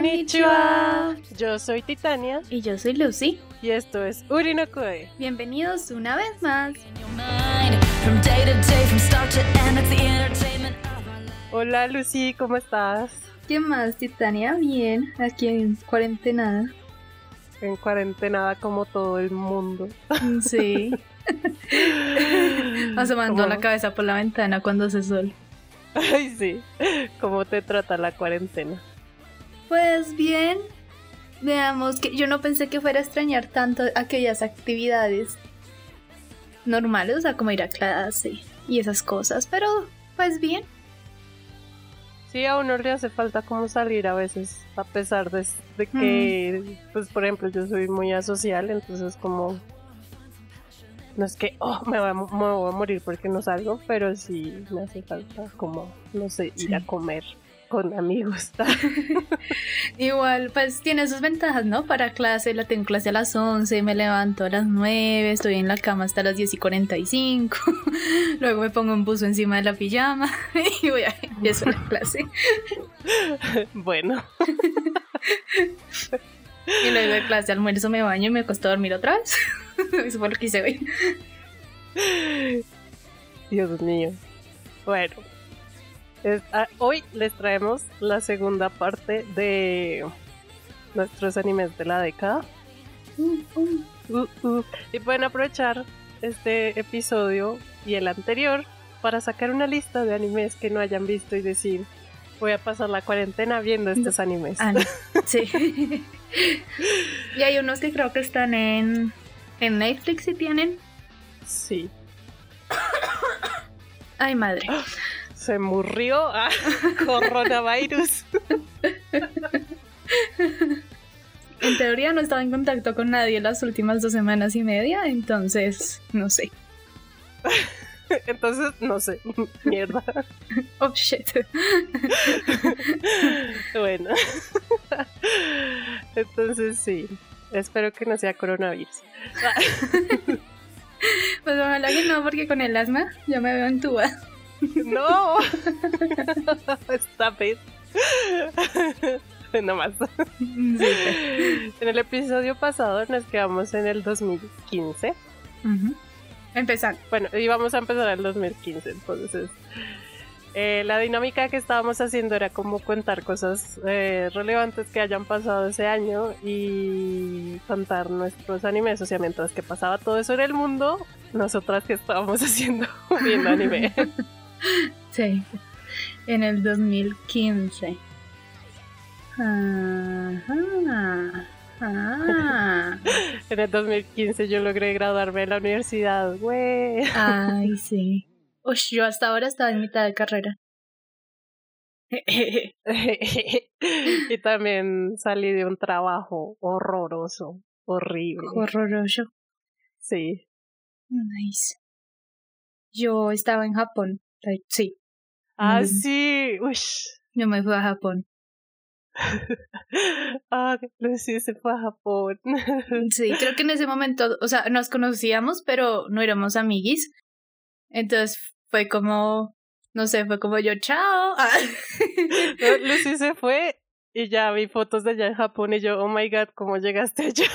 Konnichiwa. Yo soy Titania Y yo soy Lucy. y esto es Urinokoe. Bienvenidos una vez más. Hola Lucy, ¿cómo estás? ¿Qué más, Titania? Bien, aquí en cuarentena. En cuarentena como todo el mundo. Sí. Asomando ¿Cómo? la cabeza por la ventana cuando hace sol. Ay, sí. ¿Cómo te trata la cuarentena? Pues bien, veamos que yo no pensé que fuera a extrañar tanto aquellas actividades normales, o sea, como ir a clase y esas cosas, pero pues bien. Sí, a uno le hace falta como salir a veces, a pesar de, de que, pues por ejemplo, yo soy muy asocial, entonces como... No es que, oh, me voy, a, mo- me voy a morir porque no salgo, pero sí me hace falta como, no sé, ir Sí. a comer con amigos. Igual, pues tiene sus ventajas, ¿no? Para clase, la tengo clase a las 11, me levanto a las 9, estoy en la cama hasta las 10 y 45, luego me pongo un buzo encima de la pijama y voy a empiezo la clase. bueno, Y luego de clase almuerzo, me baño y me acuesto a dormir otra vez. Eso fue lo que hice hoy. Dios mío. Bueno, es- ah, hoy les traemos la segunda parte de nuestros animes de la década. Uh, uh. Y pueden aprovechar este episodio y el anterior para sacar una lista de animes que no hayan visto y decir, voy a pasar la cuarentena viendo estos animes. Ah, no. Sí. y hay unos que creo que están en, en Netflix si tienen. Sí. Ay, madre. Se murió ah, coronavirus. En teoría no estaba en contacto con nadie las últimas dos semanas y media, entonces no sé. Entonces, no sé, mierda. Oh shit. bueno. Entonces sí. Espero que no sea coronavirus. Pues ojalá que no, porque con el asma ya me veo entubada. No. Vez. No más. Sí. En el episodio pasado nos quedamos en el 2015. Ujú. Empezando. Bueno, íbamos a empezar el 2015, entonces. eh, la dinámica que estábamos haciendo era como contar cosas eh, relevantes que hayan pasado ese año y contar nuestros animes. O sea, mientras que pasaba todo eso en el mundo, nosotras que estábamos haciendo viendo anime. Sí. En el 2015. Ajá. Ah. En el 2015 yo logré graduarme de la universidad, güey. Ay, sí. Ush, yo hasta ahora estaba en mitad de carrera. y también salí de un trabajo horroroso, horrible. Horroroso. Sí. Nice. Yo estaba en Japón. Sí, Ah, Mm. sí. Ush. yo me fui a Japón. ah, Lucy se fue a Japón. Sí, creo que en ese momento, o sea, nos conocíamos, pero no éramos amiguis. Entonces fue como, no sé, fue como yo, chao. Ah. Lucy se fue y ya vi fotos de allá en Japón y yo, oh my god, ¿cómo llegaste allá?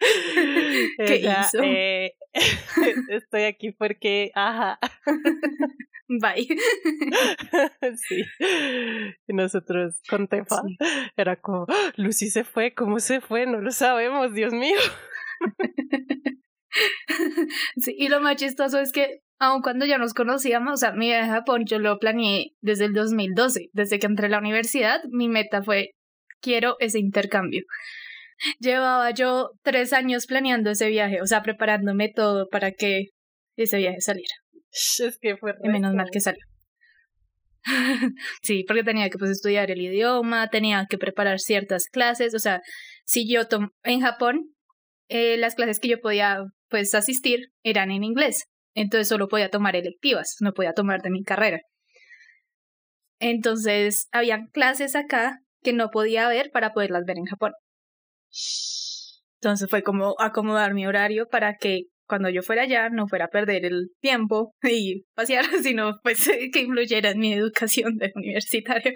¿Qué Ella, hizo? eh, estoy aquí porque, ajá. Bye. sí. Y nosotros con Tefa Sí. era como, "Ah, Lucy se fue, ¿cómo se fue? No lo sabemos, Dios mío. Sí, y lo más chistoso es que, aun cuando ya nos conocíamos, o sea, mi viaje a Japón yo lo planeé desde el 2012. Desde que entré a la universidad, mi meta fue, quiero ese intercambio. Llevaba yo tres años planeando ese viaje, o sea, preparándome todo para que ese viaje saliera. Es que fue Y menos mal que salió. sí, porque tenía que pues estudiar el idioma, tenía que preparar ciertas clases, o sea, si yo tom en Japón, eh, las clases que yo podía pues asistir eran en inglés, entonces solo podía tomar electivas, no podía tomar de mi carrera. Entonces, habían clases acá que no podía ver para poderlas ver en Japón. Entonces fue como acomodar mi horario para que cuando yo fuera allá no fuera a perder el tiempo y pasear, sino pues que influyera en mi educación de universitario.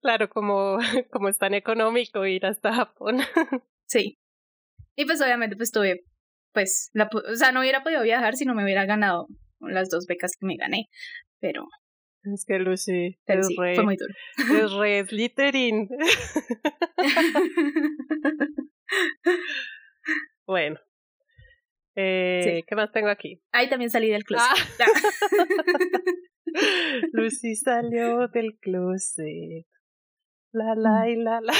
Claro, como, como es tan económico ir hasta Japón. Sí. Y pues obviamente pues tuve, pues, la, o sea, no hubiera podido viajar si no me hubiera ganado las dos becas que me gané, pero, Es que Lucy pero es sí, re, fue muy duro. es re Slytherin. Bueno. Eh, Sí. ¿Qué más tengo aquí? Ahí también salí del closet. Ah. Lucy salió del closet. La la y la la.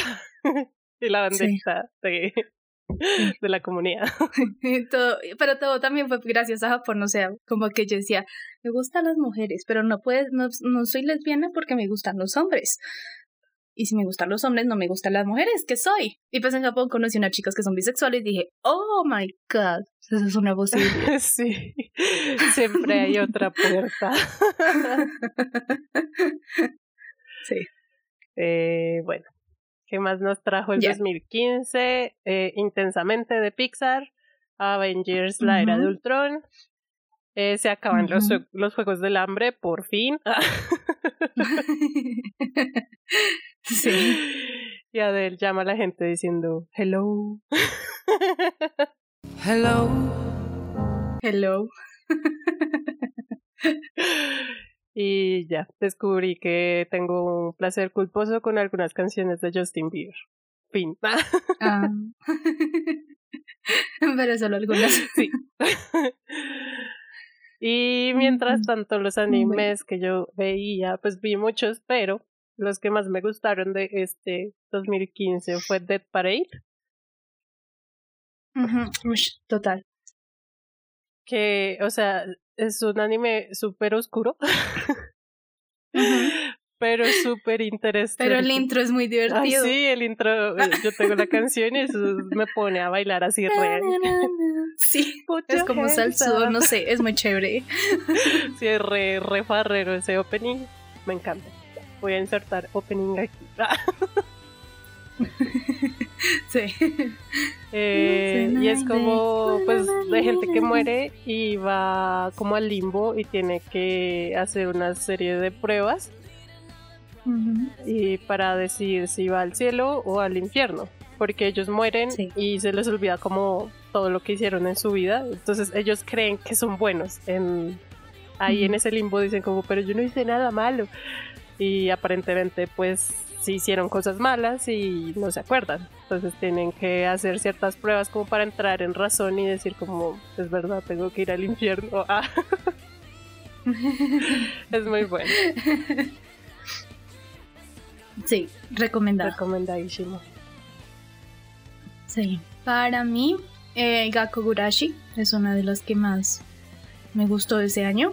Y la Sí. banderita de, de la comunidad. Todo, pero todo también fue gracias a Japón, o sea, como que yo decía, me gustan las mujeres, pero no puedes, no, no soy lesbiana porque me gustan los hombres. Y si me gustan los hombres, no me gustan las mujeres, ¿qué soy? Y pues en Japón conocí unas chicas que son bisexuales y dije, oh my god, eso es una posibilidad. Sí, siempre hay otra puerta. sí. Eh, bueno, ¿qué más nos trajo el Ya. 2015? Eh, intensamente de Pixar, Avengers, la era de. Ultron. Eh, se acaban los, los Juegos del Hambre, por fin. sí. Y Adele llama a la gente diciendo, hello. Hello. Hello. Y ya, descubrí que tengo un placer culposo con algunas canciones de Justin Bieber. Fin. Ah. pero solo algunas. Sí. y mientras tanto, los animes que yo veía, pues vi muchos, pero los que más me gustaron de este 2015 fue Dead Parade, Total. que, o sea, es un anime súper oscuro, pero súper interesante. Pero el intro es muy Ay, divertido. sí, el intro, eh, yo tengo la canción y eso me pone a bailar así re. Sí, Put es como up. no sé, es muy chévere. Sí, es re, re farrero ese opening. Me encanta. Voy a insertar opening aquí. Sí. Eh, y es como, pues, de gente que muere y va como al limbo y tiene que hacer una serie de pruebas y para decidir si va al cielo o al infierno. Porque ellos mueren Sí. y se les olvida como todo lo que hicieron en su vida. Entonces ellos creen que son buenos. En, ahí en ese limbo dicen como, pero yo no hice nada malo. Y aparentemente pues sí hicieron cosas malas y no se acuerdan. Entonces tienen que hacer ciertas pruebas como para entrar en razón y decir como, es verdad, tengo que ir al infierno. Ah, es muy bueno. Sí, recomendado. Recomendadísimo. Sí. Para mí, eh, Gakugurashi es una de las que más me gustó ese año.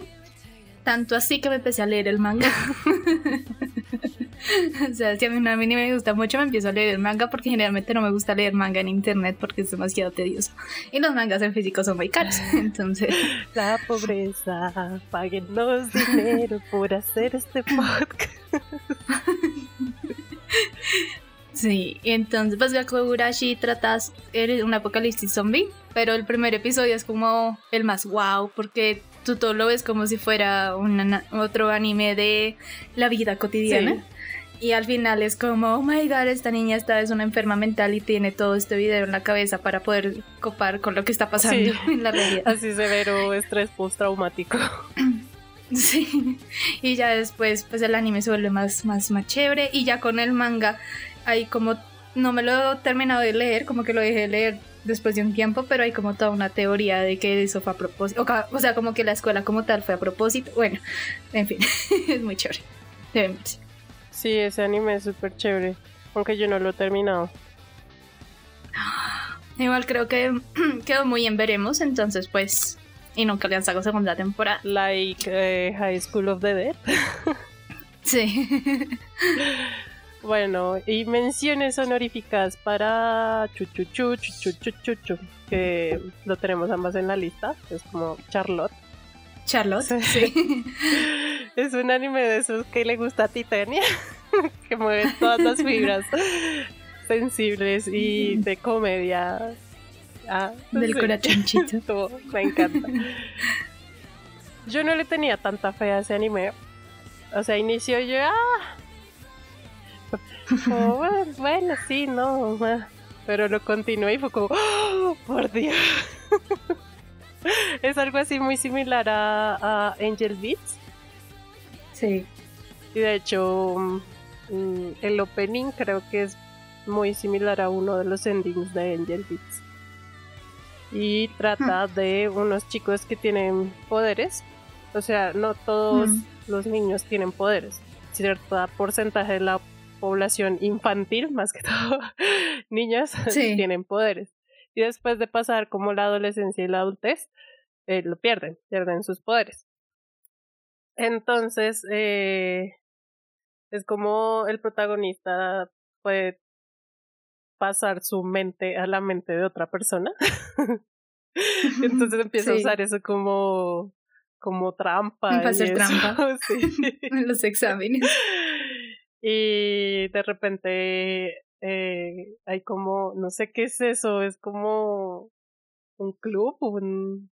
Tanto así que me empecé a leer el manga. o sea, si a mí un anime me gusta mucho, me empiezo a leer el manga porque generalmente no me gusta leer manga en internet porque es demasiado tedioso. Y los mangas en físico son muy caros. Entonces, La pobreza, páguenos dinero por hacer este podcast. Sí, entonces pues Gakugurashi tratas eres un apocalipsis zombie, pero el primer episodio es como el más wow porque tú todo lo ves como si fuera un ana- otro anime de la vida cotidiana. Y al final es como, oh my god, esta niña está es una enferma mental y tiene todo este video en la cabeza para poder copar con lo que está pasando Sí. en la realidad. Así severo estrés postraumático. Sí, y ya después pues el anime se vuelve más, más, más chévere y ya con el manga hay como, no me lo he terminado de leer, como que lo dejé de leer después de un tiempo, pero hay como toda una teoría de que eso fue a propósito, o, sea, como que la escuela como tal fue a propósito, bueno, en fin, es muy chévere. Deben verse. Sí, ese anime es súper chévere. Aunque yo no lo he terminado. Igual creo que quedó muy en veremos, entonces pues, y nunca le han sacado segunda temporada. Like eh, High School of the Dead. Sí. Bueno, y menciones honoríficas para Chuchuchu, Chuchuchuchu, que lo tenemos ambas en la lista. Es como Charlotte. Charlotte, Sí. Es un anime de esos que le gusta a Titania, que mueve todas las fibras sensibles y de comedia Ah, Del sí. corazoncito. Me encanta. Yo no le tenía tanta fe a ese anime. O sea, inició yo, ah. Como, bueno, bueno, sí, no. Pero lo continué y fue como, ¡oh, por Dios. es algo así muy similar a, a Angel Beats. Sí. Y de hecho, mm, el opening creo que es muy similar a uno de los endings de Angel Beats. Y trata de unos chicos que tienen poderes. O sea, no todos Mm. los niños tienen poderes. Cierto porcentaje de la población infantil, más que todo, niños, Sí. tienen poderes. Y después de pasar como la adolescencia y la adultez, eh, lo pierden, pierden sus poderes. Entonces, eh, es como el protagonista puede pasar su mente a la mente de otra persona. Entonces empieza a usar eso como, como trampa. Para y hacer eso, trampa. sí. En los exámenes. Y de repente eh, hay como, no sé qué es eso, es como un club, un...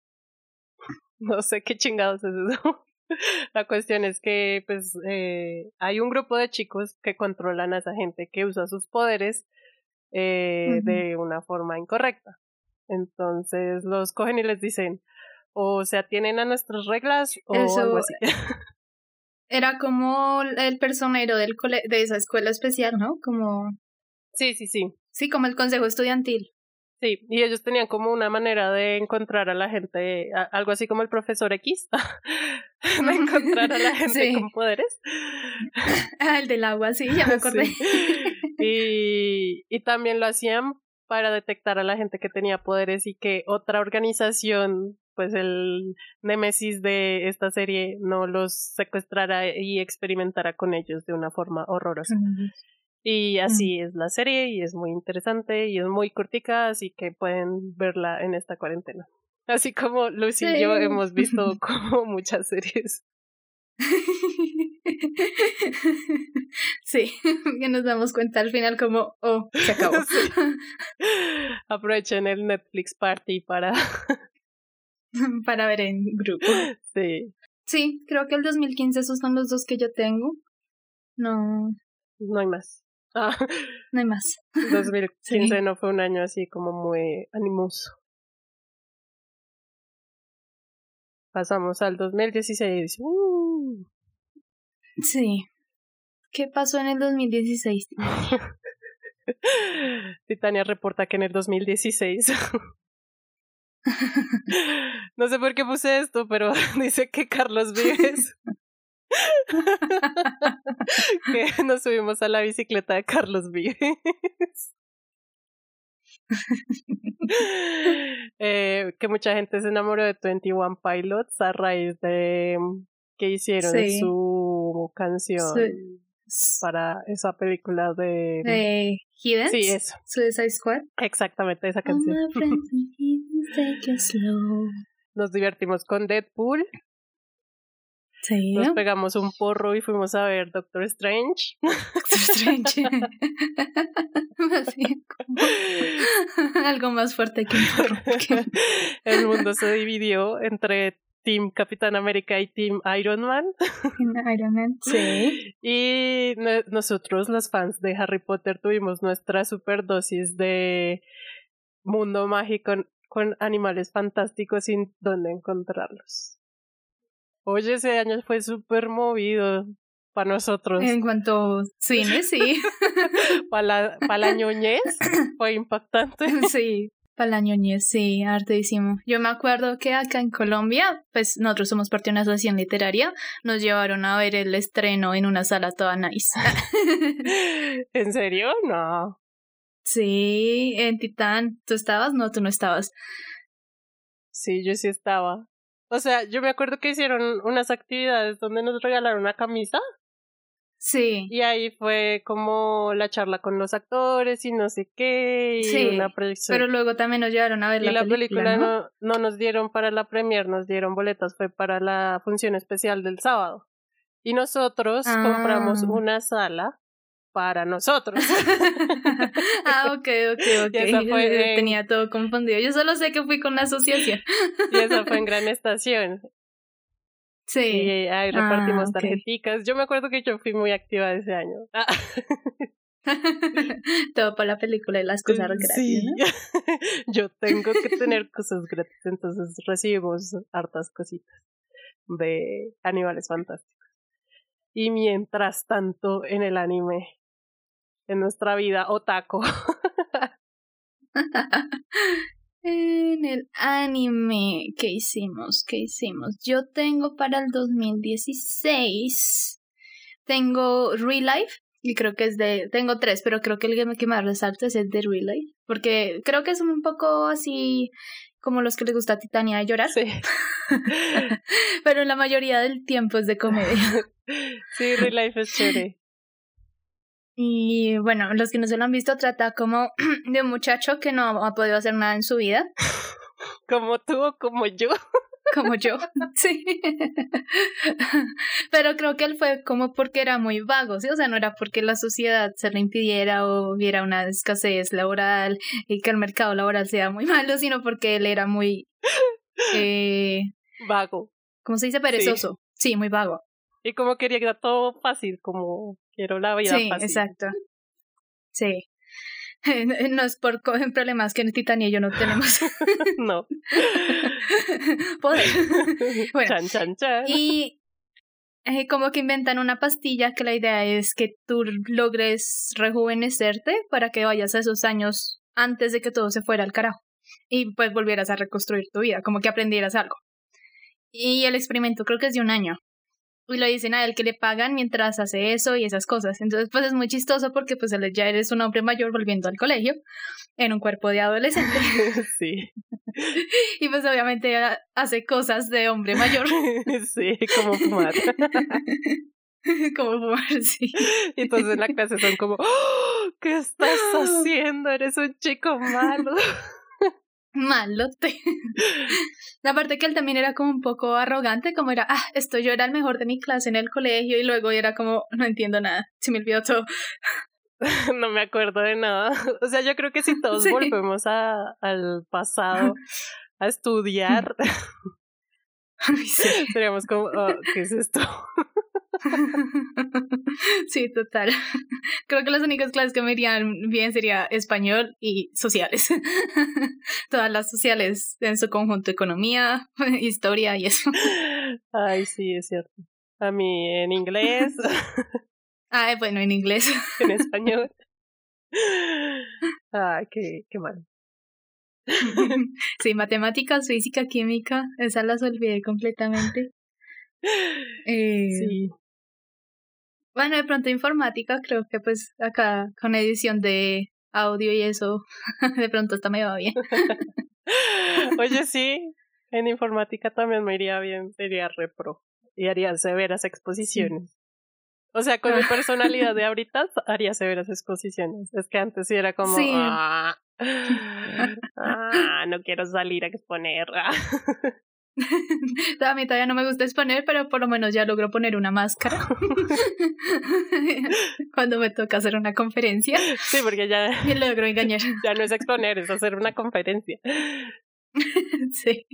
No sé qué chingados es eso. La cuestión es que pues eh, hay un grupo de chicos que controlan a esa gente que usa sus poderes eh, de una forma incorrecta. Entonces los cogen y les dicen o se atienen a nuestras reglas o Eso- algo así. Era como el personero del cole de esa escuela especial, ¿no? Como, Sí, sí, sí. sí, como el consejo estudiantil. Sí, y ellos tenían como una manera de encontrar a la gente, a- algo así como el profesor X, de encontrar a la gente Sí. con poderes. Ah, el del agua, sí, ya me acordé. Sí. Y, y también lo hacían para detectar a la gente que tenía poderes y que otra organización, pues el némesis de esta serie, no los secuestrara y experimentara con ellos de una forma horrorosa. Y así es la serie y es muy interesante y es muy cortica, así que pueden verla en esta cuarentena. Así como Lucy y yo Sí. hemos visto como muchas series. Sí, que nos damos cuenta al final como, oh, se acabó. Sí. Aprovechen el Netflix Party para... Para ver en grupo. Sí, Sí, creo que el 2015 esos son los dos que yo tengo. No, no hay más. Ah, no hay más. 2015 no fue un año así como muy animoso. Pasamos al 2016. ¡Uh! Sí. ¿Qué pasó en el 2016? Titania reporta que en el 2016. no sé por qué puse esto, pero dice que Carlos Vives. que nos subimos a la bicicleta de Carlos Vives. Eh, que mucha gente se enamoró de 21 Pilots a raíz de mm, que hicieron Sí. su canción Su- para esa película de... De Hidden. Sí, eso, Suicide Squad. exactamente esa canción. Nos divertimos con Deadpool, Sí. nos pegamos un porro y fuimos a ver Doctor Strange. Doctor Strange. Algo más fuerte que un porro. El mundo se dividió entre Team Capitán América y Team Iron Man. Iron Man. Sí. Y no- nosotros, los fans de Harry Potter, tuvimos nuestra superdosis de mundo mágico con, animales fantásticos sin dónde encontrarlos. Oye, ese año fue súper movido para nosotros. En cuanto a cine, sí. Para la, pa' la ñoñez fue impactante. Sí. Para la ñoñez, sí, hartísimo. Yo me acuerdo que acá en Colombia, pues nosotros somos parte de una asociación literaria, nos llevaron a ver el estreno en una sala toda nice. ¿En serio? No. sí, en Titán. ¿Tú estabas? No, tú no estabas. Sí, yo sí estaba. O sea, yo me acuerdo que hicieron unas actividades donde nos regalaron una camisa Sí. y ahí fue como la charla con los actores y no sé qué y Sí, una proyección. Pero luego también nos llevaron a ver y la, la película, ¿no? no, no nos dieron para la premier, nos dieron boletas, fue para la función especial del sábado. Y nosotros Ah. compramos una sala para nosotros. ah, ok, ok, ok. Esa fue en- Tenía todo confundido. Yo solo sé que fui con la asociación. y eso fue en Gran Estación. Y Sí. eh, ahí repartimos Ah, tarjeticas. Yo me acuerdo que yo fui muy activa ese año. Ah, todo para la película y las cosas gratis. sí. ¿no? yo tengo que tener cosas gratis, entonces recibimos hartas cositas de animales fantásticos. Y mientras tanto, en el anime, en nuestra vida otaku, En el anime, ¿qué hicimos? ¿Qué hicimos? Yo tengo para el 2016, tengo Real Life, y creo que es de, tengo tres, pero creo que el que más resalta es el de Real Life, porque creo que es un poco así como los que les gusta a Titania de llorar, sí, pero la mayoría del tiempo es de comedia. sí, Real Life es chévere. Y bueno, los que no se lo han visto trata como de un muchacho que no ha podido hacer nada en su vida, Como tú o como yo. como yo. Sí. Pero creo que él fue como porque era muy vago, ¿sí? O sea, no era porque la sociedad se le impidiera o hubiera una escasez laboral y que el mercado laboral sea muy malo, sino porque él era muy, eh, Vago. ¿cómo se dice? Perezoso. Sí, muy vago. Y como quería que era todo fácil, como quiero la vida Sí, fácil. exacto. Sí. No es por problemas que Titania y yo no tenemos no. poder. Bueno, chan, chan, chan. Y eh, como que inventan una pastilla que la idea es que tú logres rejuvenecerte para que vayas a esos años antes de que todo se fuera al carajo y pues volvieras a reconstruir tu vida, como que aprendieras algo. Y el experimento creo que es de un año. Y lo dicen a él que le pagan mientras hace eso y esas cosas. Entonces, pues es muy chistoso porque pues él ya eres un hombre mayor volviendo al colegio en un cuerpo de adolescente. sí. y pues obviamente ha- hace cosas de hombre mayor. sí, como fumar. como fumar, sí. Y entonces en la clase son como, "Oh, ¿qué estás haciendo? Eres un chico malo. Malote. Aparte que él también era como un poco arrogante, como era, ah, esto yo era el mejor de mi clase en el colegio y luego era como, no entiendo nada, se me olvidó todo. No me acuerdo de nada. O sea, yo creo que si todos Sí. volvemos a, al pasado a estudiar, seríamos como, "Oh, ¿qué es esto? sí, total. Creo que las únicas clases que me irían bien sería español y sociales. Todas las sociales en su conjunto, economía, historia y eso. Ay, sí, es cierto. A mí en inglés, Ah, bueno, en inglés. en español. Ay, qué, qué mal. Sí, matemáticas, física, química, esas las olvidé completamente. Eh, Sí. Bueno, de pronto informática, creo que pues acá con edición de audio y eso, de pronto hasta me va bien. Oye, sí, en informática también me iría bien, sería repro. Y haría severas exposiciones. O sea, con mi Ah. personalidad de ahorita haría severas exposiciones. Es que antes sí era como, Sí. ah, ah, no quiero salir a exponer. ah". A mí todavía no me gusta exponer, pero por lo menos ya logro poner una máscara cuando me toca hacer una conferencia Sí, porque ya, y logro engañar. ya no es exponer, es hacer una conferencia. Sí.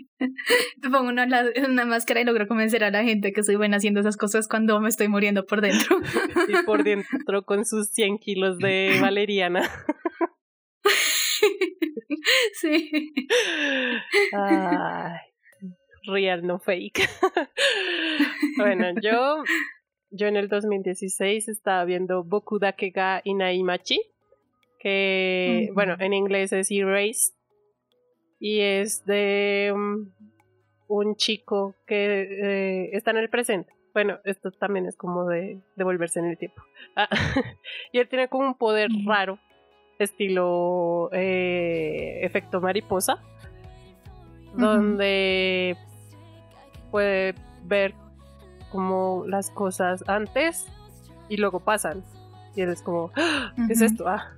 Pongo una, una máscara y logro convencer a la gente que soy buena haciendo esas cosas cuando me estoy muriendo por dentro. Y por dentro con sus 100 kilos de valeriana. Sí. Ay, real, no fake. bueno, yo, yo en el 2016 estaba viendo Boku Dake ga Inaimachi, que, bueno, en inglés es Erased, y es de um, un chico que eh, está en el presente. Bueno, esto también es como de devolverse en el tiempo. Ah, y él tiene como un poder raro, estilo eh, efecto mariposa, donde puede ver como las cosas antes y luego pasan. Y él es como, "Ah, ¿qué es Ujú. esto? Ah.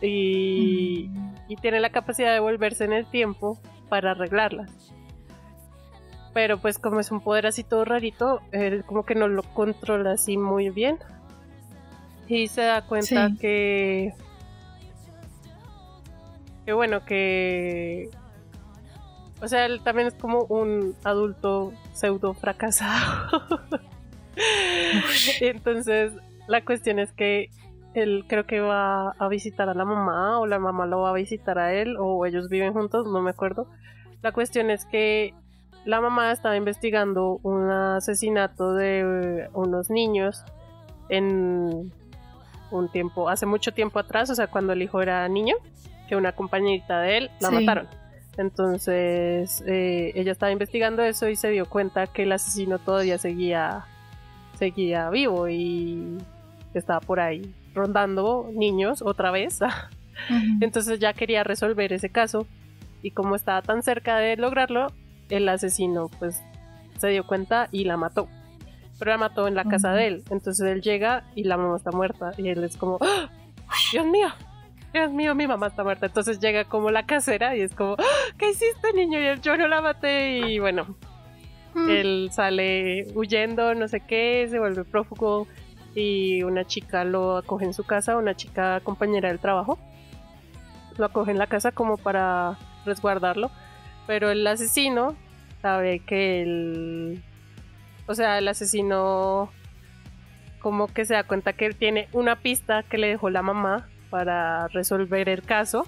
Y, y tiene la capacidad de volverse en el tiempo para arreglarlas. Pero pues como es un poder así todo rarito, él como que no lo controla así muy bien. y se da cuenta Sí. que que bueno que o sea él también es como un adulto pseudo fracasado entonces la cuestión es que él creo que va a visitar a la mamá o la mamá lo va a visitar a él o ellos viven juntos no me acuerdo la cuestión es que la mamá estaba investigando un asesinato de unos niños en un tiempo, hace mucho tiempo atrás, o sea, cuando el hijo era niño, que una compañerita de él la Sí. mataron. Entonces, eh, ella estaba investigando eso y se dio cuenta que el asesino todavía seguía, seguía vivo y estaba por ahí rondando niños otra vez. Entonces ya quería resolver ese caso y como estaba tan cerca de lograrlo, el asesino pues se dio cuenta y la mató. Pero la mató en la casa de él. Entonces él llega y la mamá está muerta y él es como, ¡Ah! Dios mío, Dios mío, mi mamá está muerta. Entonces llega como la casera y es como, ¡Ah! ¿qué hiciste niño? Y él, yo no la maté y bueno, Mm. él sale huyendo, no sé qué, se vuelve prófugo y una chica lo acoge en su casa, una chica compañera del trabajo. Lo acoge en la casa como para resguardarlo, pero el asesino sabe que el... O sea, el asesino como que se da cuenta que él tiene una pista que le dejó la mamá para resolver el caso.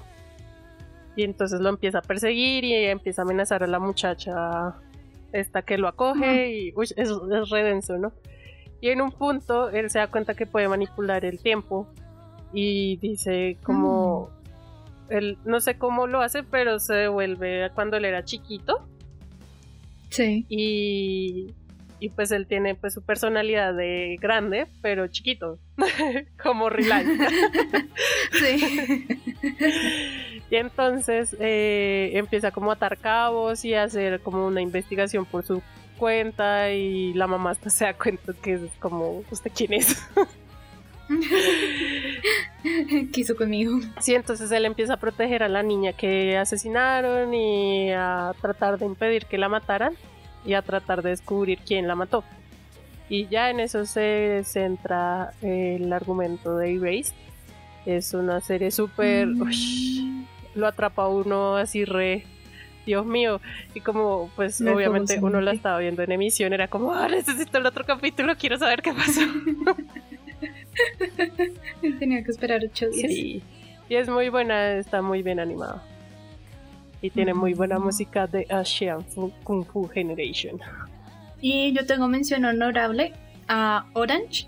Y entonces lo empieza a perseguir y empieza a amenazar a la muchacha esta que lo acoge y uy, es, es re denso, ¿no? Y en un punto él se da cuenta que puede manipular el tiempo y dice como él no sé cómo lo hace, pero se devuelve a cuando él era chiquito Sí. y y pues él tiene pues su personalidad de grande, pero chiquito, como Riley. Sí. Y entonces eh, empieza como a atar cabos y a hacer como una investigación por su cuenta y la mamá hasta se da cuenta que es como, ¿usted quién es? Quiso conmigo. Sí, entonces él empieza a proteger a la niña que asesinaron y a tratar de impedir que la mataran y a tratar de descubrir quién la mató. Y ya en eso se centra el argumento de Erased. Es una serie súper... Mm. lo atrapa uno así re... Dios mío, y como pues Me obviamente uno la estaba viendo en emisión, era como, ah, necesito el otro capítulo, quiero saber qué pasó. Tenía que esperar ocho días. Sí. Y es muy buena, está muy bien animada. Y tiene muy buena música de Asian Kung Fu Generation. Y yo tengo mención honorable a Orange.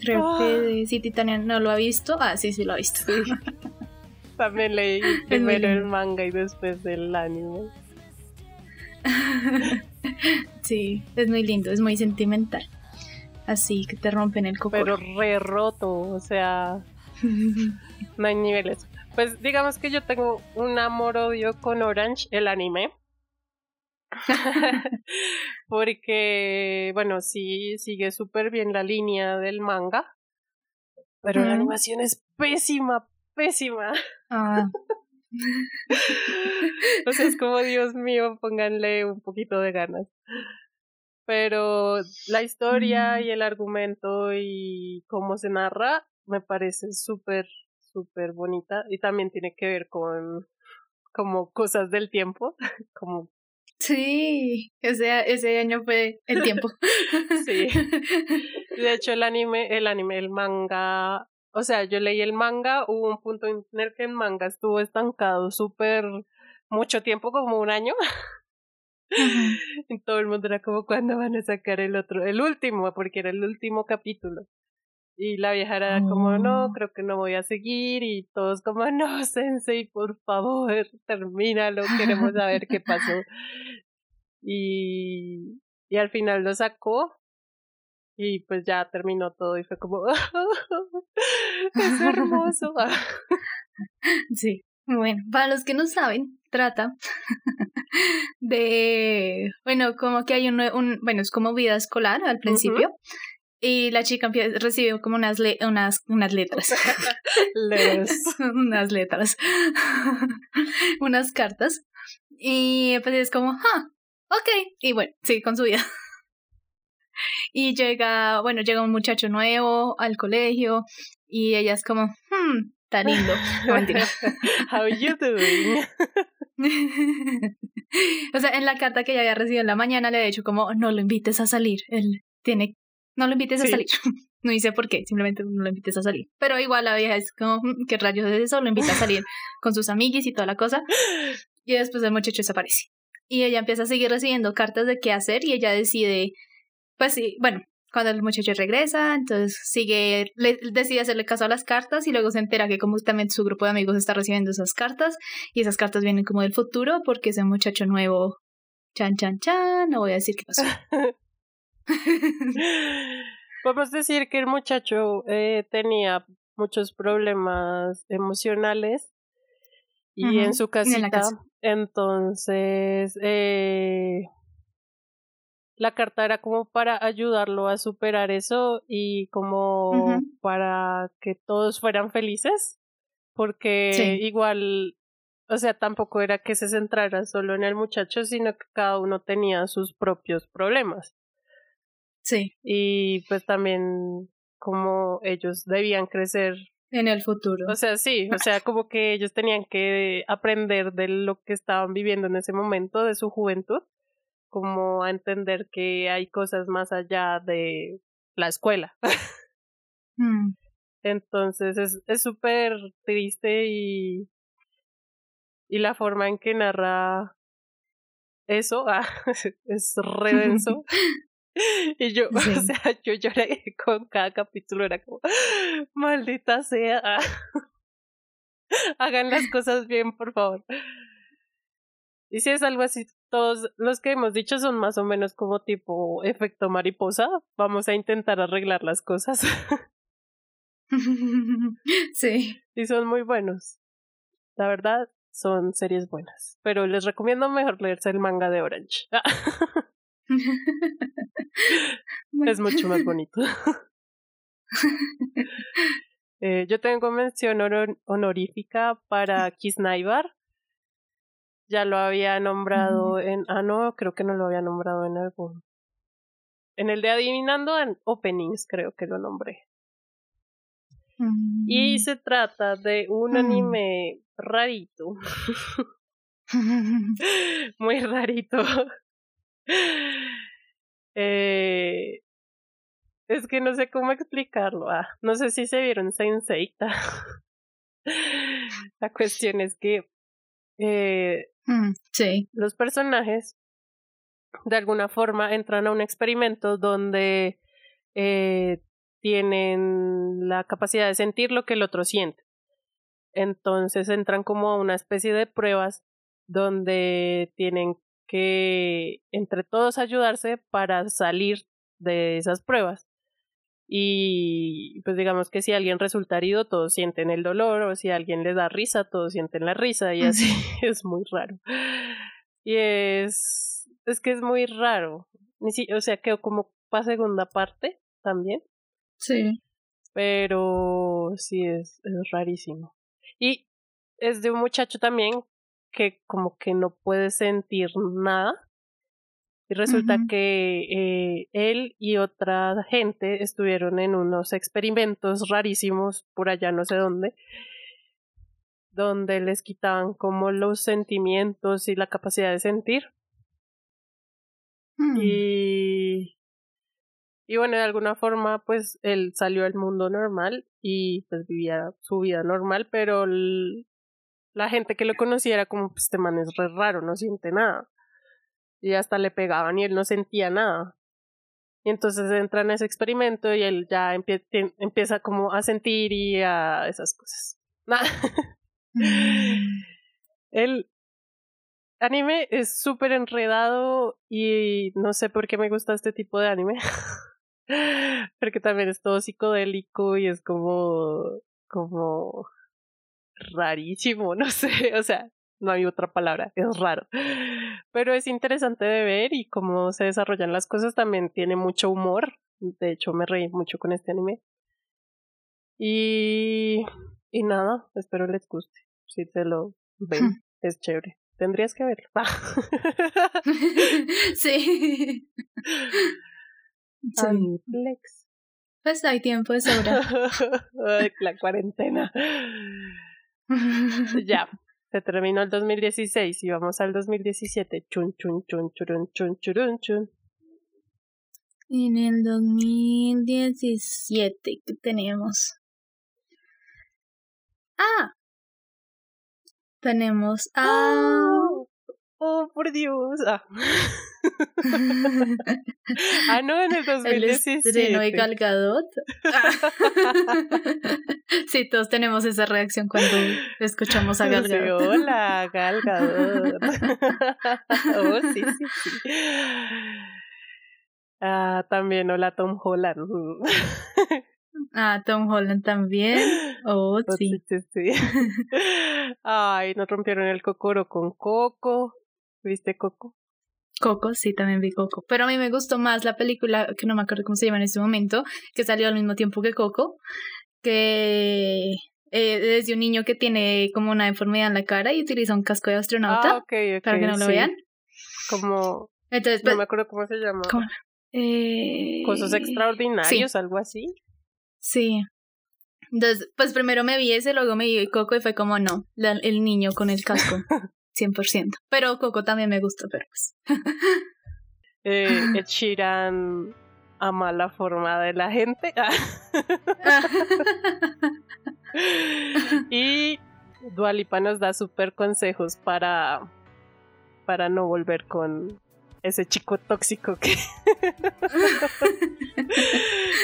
Creo Ah. que si Titania no lo ha visto. Ah, sí, sí lo ha visto. También leí primero el manga y después el anime. sí, es muy lindo, es muy sentimental. Así que te rompen el coco. Pero re roto, o sea, no hay niveles. Pues digamos que yo tengo un amor-odio con Orange, el anime. Porque, bueno, sí sigue súper bien la línea del manga. Pero la animación es pésima, pésima. Ah, O sea, es como, Dios mío, pónganle un poquito de ganas. Pero la historia Mm. y el argumento y cómo se narra me parece súper, súper bonita. Y también tiene que ver con como cosas del tiempo, como sí, ese, ese año fue el tiempo. Sí. De hecho, el anime, el anime, el manga, o sea, yo leí el manga, hubo un punto en el que el manga estuvo estancado súper mucho tiempo, como un año. Y todo el mundo era como, ¿cuándo van a sacar el otro? El último, porque era el último capítulo. Y la vieja era como, no, Oh. creo que no voy a seguir. Y todos como, no, Sensei, por favor, termínalo, queremos saber qué pasó. Y, y al final lo sacó. Y pues ya terminó todo y fue como, es hermoso. Sí. Bueno, para los que no saben, trata de, bueno, como que hay un, un bueno, es como vida escolar al principio. Y la chica recibe como unas, le- unas, unas letras. Unas letras. unas cartas. Y pues es como, ah, ok. Y bueno, sigue con su vida. y llega, bueno, llega un muchacho nuevo al colegio y ella es como, hmm, tan lindo. No, mentira. How you doing? o sea, en la carta que ella había recibido en la mañana le había dicho como, no lo invites a salir, él tiene, no lo invites a salir. No dice por qué, simplemente no lo invites a salir. Pero igual la vieja es como, "Mm, ¿qué rayos es eso? Lo invita a salir con sus amiguis y toda la cosa. Y después el muchacho desaparece. Y ella empieza a seguir recibiendo cartas de qué hacer y ella decide, pues sí, bueno, cuando el muchacho regresa, entonces sigue, le, decide hacerle caso a las cartas y luego se entera que como también su grupo de amigos está recibiendo esas cartas y esas cartas vienen como del futuro porque ese muchacho nuevo, chan, chan, chan, no voy a decir qué pasó. Podemos decir que el muchacho eh, tenía muchos problemas emocionales y en su casita, en casa. entonces eh, la carta era como para ayudarlo a superar eso y como para que todos fueran felices, porque Sí. igual, o sea, tampoco era que se centrara solo en el muchacho, sino que cada uno tenía sus propios problemas Sí, y pues también como ellos debían crecer. en el futuro. O sea, sí, o sea, como que ellos tenían que aprender de lo que estaban viviendo en ese momento de su juventud, como a entender que hay cosas más allá de la escuela. Mm, Entonces es es súper triste y y la forma en que narra eso ah, es re denso. Y yo, Sí. o sea, yo lloré con cada capítulo, era como, maldita sea. Hagan las cosas bien, por favor. Y si es algo así, todos los que hemos dicho son más o menos como tipo efecto mariposa. Vamos a intentar arreglar las cosas. sí. y son muy buenos. La verdad, son series buenas. Pero les recomiendo mejor leerse el manga de Orange. es mucho más bonito. Eh, yo tengo mención honor- honorífica para Kisnaibar. Ya lo había nombrado en. Ah, no, creo que no lo había nombrado en algún. En el de Adivinando en Openings, creo que lo nombré. Y se trata de un Mm. anime rarito. Muy rarito. Eh, es que no sé cómo explicarlo. Ah, no sé si se vieron Senseita. La cuestión es que eh, Mm, sí. los personajes de alguna forma entran a un experimento donde eh, tienen la capacidad de sentir lo que el otro siente. Entonces entran como a una especie de pruebas donde tienen que entre todos ayudarse para salir de esas pruebas. Y pues digamos que si alguien resulta herido, todos sienten el dolor, o si alguien les da risa, todos sienten la risa, y así es muy raro. Y es, es que es muy raro. Ni si- o sea, quedó como para segunda parte también, Sí. pero sí es, es rarísimo. Y es de un muchacho también que como que no puede sentir nada. Y resulta que eh, él y otra gente estuvieron en unos experimentos rarísimos por allá no sé dónde, donde les quitaban como los sentimientos y la capacidad de sentir. Mm. Y, y bueno, de alguna forma, pues él salió al mundo normal y pues vivía su vida normal, pero la gente que lo conocía era como, pues este man es raro, no siente nada. Y hasta le pegaban y él no sentía nada. Y entonces entra en ese experimento y él ya empie- empieza como a sentir y a esas cosas. Mm. El anime es súper enredado y no sé por qué me gusta este tipo de anime. Porque también es todo psicodélico y es como, como rarísimo, no sé, o sea, no hay otra palabra, es raro. Pero es interesante de ver y cómo se desarrollan las cosas también tiene mucho humor. De hecho, me reí mucho con este anime. Y, y nada, espero les guste. Si te lo ven, es chévere. Tendrías que verlo. sí. Sí. Aniplex. Pues hay tiempo de sobra. Ay, la cuarentena. Ya, se terminó el 2016 y vamos al 2017. Chun, chun, chun, churun, chun, churun, chun. En el 2017, ¿qué tenemos? Ah, tenemos a... Oh, oh, por Dios. Ah. Ah, no, en el el estreno de 2017. Gal Gadot. sí, todos tenemos esa reacción cuando escuchamos a Gal Sí, hola, Gal Gadot. oh, sí, sí, sí. Ah, también hola Tom Holland. Ah, Tom Holland también. Oh, sí. sí, sí. Ay, nos rompieron el cocoro con Coco. ¿Viste Coco? Coco, sí, también vi Coco. Pero a mí me gustó más la película, que no me acuerdo cómo se llama en este momento, que salió al mismo tiempo que Coco, que eh, es de un niño que tiene como una enfermedad en la cara y utiliza un casco de astronauta Ah, ok, ok. para que no lo sí. vean. Como, Entonces, no pues, me acuerdo cómo se llama. eh, Cosas extraordinarios, algo así. Sí. Entonces, pues primero me vi ese, luego me vi Coco y fue como no, la- el niño con el casco, 100%. Pero Coco también me gustó, pero pues. Eh, Ed Sheeran ama la forma de la gente. y Dualipa nos da super consejos para, para no volver con ese chico tóxico que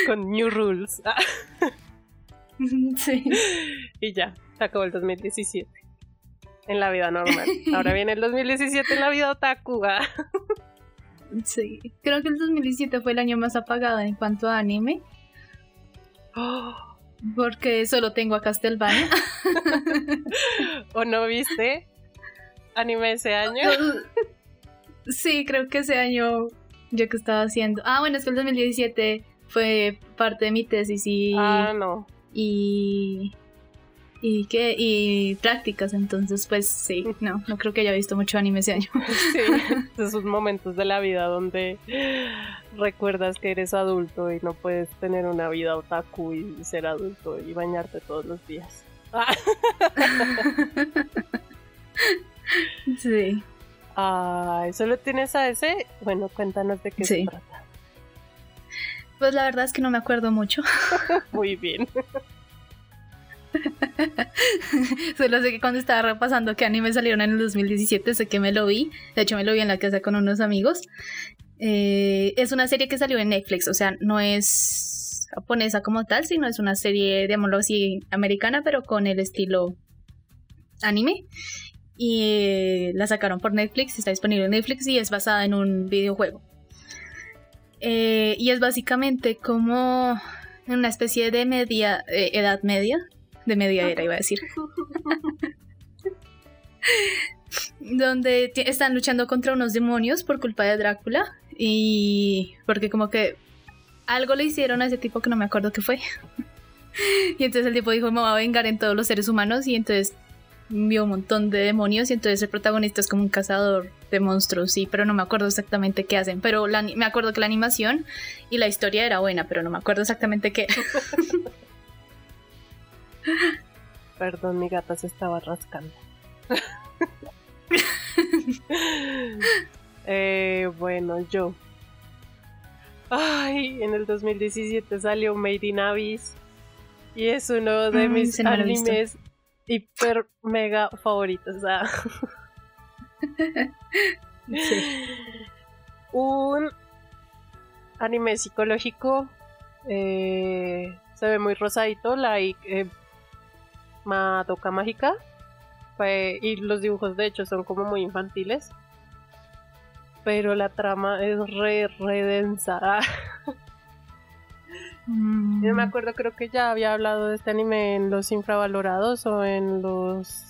con New Rules. sí. y ya, se acabó el 2017. En la vida normal. Ahora viene el 2017 en la vida otaku. ah. Sí. Creo que el 2017 fue el año más apagado en cuanto a anime, porque solo tengo a Castlevania. ¿O no viste anime ese año? sí, creo que ese año yo que estaba haciendo. Ah, bueno, es que el 2017 fue parte de mi tesis y Ah, no. y y qué y prácticas, entonces pues sí, no, no creo que haya visto mucho anime ese año. Sí, esos momentos de la vida donde recuerdas que eres adulto y no puedes tener una vida otaku y ser adulto y bañarte todos los días. Ah, sí. Ay, ¿solo tienes a ese? Bueno, cuéntanos de qué Sí. se trata. Pues la verdad es que no me acuerdo mucho. Muy bien. Solo sé que cuando estaba repasando qué anime salieron en el 2017, sé que me lo vi. De hecho, me lo vi en la casa con unos amigos. Eh, es una serie que salió en Netflix, o sea, no es japonesa como tal, sino es una serie, digámoslo así, americana, pero con el estilo anime. Y eh, la sacaron por Netflix, está disponible en Netflix y es basada en un videojuego. Eh, y es básicamente como una especie de media, edad media, de media era iba a decir, donde están luchando contra unos demonios por culpa de Drácula y porque como que algo le hicieron a ese tipo que no me acuerdo qué fue. y entonces el tipo dijo, me voy a vengar en todos los seres humanos y entonces vio un montón de demonios y entonces el protagonista es como un cazador de monstruos, sí, pero no me acuerdo exactamente qué hacen, pero me acuerdo que la animación y la historia era buena, pero no me acuerdo exactamente qué. Perdón, mi gata se estaba rascando. eh, bueno, yo. Ay, en el 2017 salió Made in Abyss. Y es uno de mis animes hiper mega favoritos. o sea. Un anime psicológico. eh, se ve muy rosadito, like eh, Madoka Mágica. Fue- y los dibujos de hecho son como muy infantiles. Pero la trama es re, re densa. Mm, Yo me acuerdo, creo que ya había hablado de este anime en los infravalorados o en los...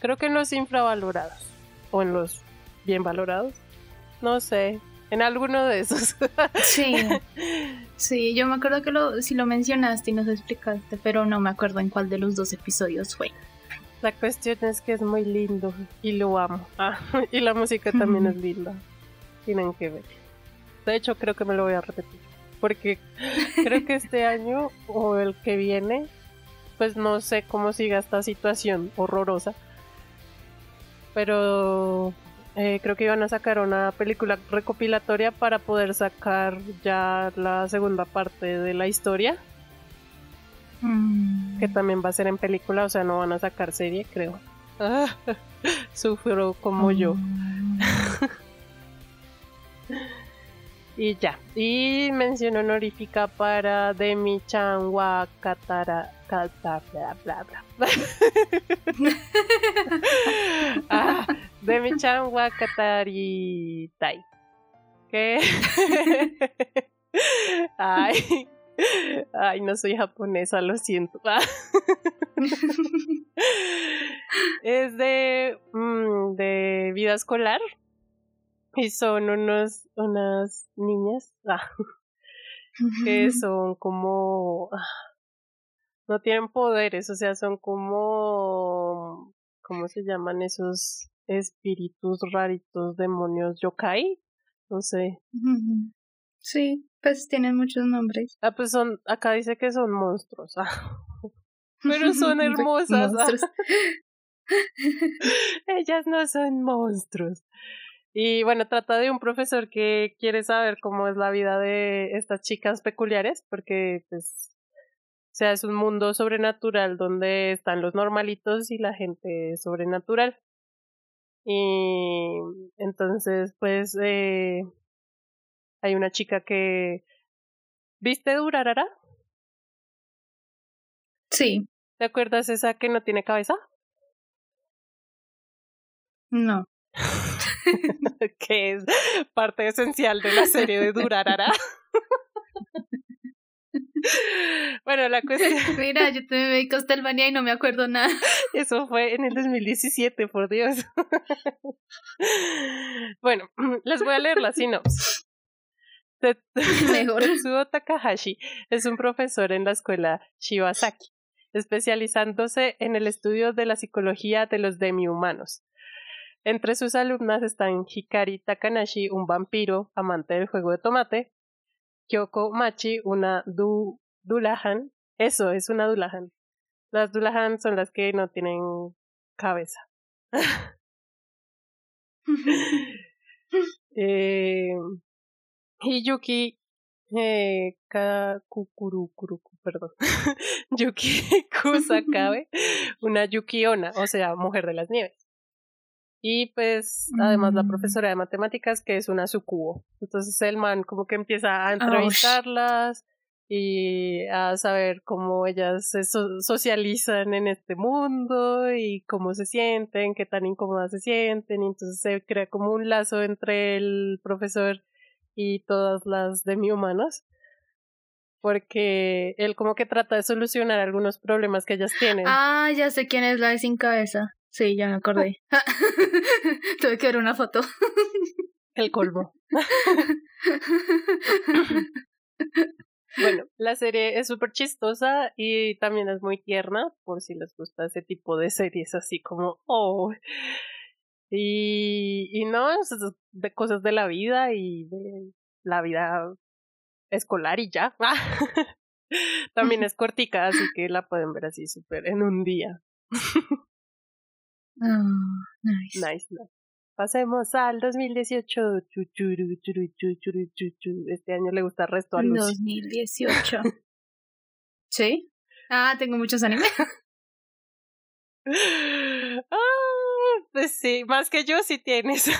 Creo que en los infravalorados. O en los bien valorados. No sé. En alguno de esos. Sí, sí, yo me acuerdo que lo, si lo mencionaste y nos explicaste, pero no me acuerdo en cuál de los dos episodios fue. La cuestión es que es muy lindo y lo amo. Ah, y la música también es linda. Tienen que ver. De hecho, creo que me lo voy a repetir. porque creo que este año o el que viene, pues no sé cómo siga esta situación horrorosa. Pero eh, creo que iban a sacar una película recopilatoria para poder sacar ya la segunda parte de la historia, Mm. que también va a ser en película, o sea, no van a sacar serie, creo. Ah, sufro como yo. Mm. Y ya. Y mención honorífica para Demi Chan wa Katara. Kata, bla, bla, bla. ah, Demi Chan wa Katari Tai. ¿Qué? Ay. Ay, no soy japonesa, lo siento. es de, mm, de vida escolar. Y son unos, unas niñas ah, que son como... ah, No tienen poderes, o sea, son como... ¿Cómo se llaman esos espíritus raritos, demonios yokai? No sé. Sí, pues tienen muchos nombres. Ah, pues son... Acá dice que son monstruos. ah. Pero son hermosas. Ellas no son monstruos. Y bueno, trata de un profesor que quiere saber cómo es la vida de estas chicas peculiares, porque pues, o sea, es un mundo sobrenatural donde están los normalitos y la gente sobrenatural. Y entonces, pues, eh, hay una chica que... ¿Viste Durarara? Sí, ¿Te acuerdas esa que no tiene cabeza? no. que es parte esencial de la serie de Durarara. bueno, la cuestión, Mira, yo también me vi Castlevania y no me acuerdo nada. eso fue en el 2017, por Dios. bueno, les voy a leer la sinopsis. Mejor. Tetsuo Takahashi es un profesor en la escuela Shibasaki, especializándose en el estudio de la psicología de los demi-humanos. Entre sus alumnas están Hikari Takanashi, un vampiro amante del juego de tomate, Kyoko Machi, una du Dulahan. Eso, es una Dulahan. Las Dulahan son las que no tienen cabeza. eh, Hiyuki eh, Kakukurukuruku, perdón. Yuki Kusakabe, una Yukiona, o sea, mujer de las nieves. Y pues, además, la Mm. profesora de matemáticas, que es una sucubo. Entonces, el man como que empieza a entrevistarlas y a saber cómo ellas se so- socializan en este mundo y cómo se sienten, qué tan incómodas se sienten. Y entonces se crea como un lazo entre el profesor y todas las demi-humanos. Porque él como que trata de solucionar algunos problemas que ellas tienen. Ah, ya sé quién es la de sin cabeza. Sí, ya me acordé. Tuve que ver una foto. El colmo. Bueno, la serie es súper chistosa y también es muy tierna, por si les gusta ese tipo de series así como, oh. Y, y no, es de cosas de la vida y de la vida escolar y ya. también es cortica, así que la pueden ver así súper en un día. Ah, nice. Nice, nice. Pasemos al 2018. Chu, churu, churu, chu, churu, chu, chu. Este año le gusta el resto a Lucy. 2018. ¿Sí? Ah, tengo muchos animes. Ah, pues sí, más que yo sí tienes.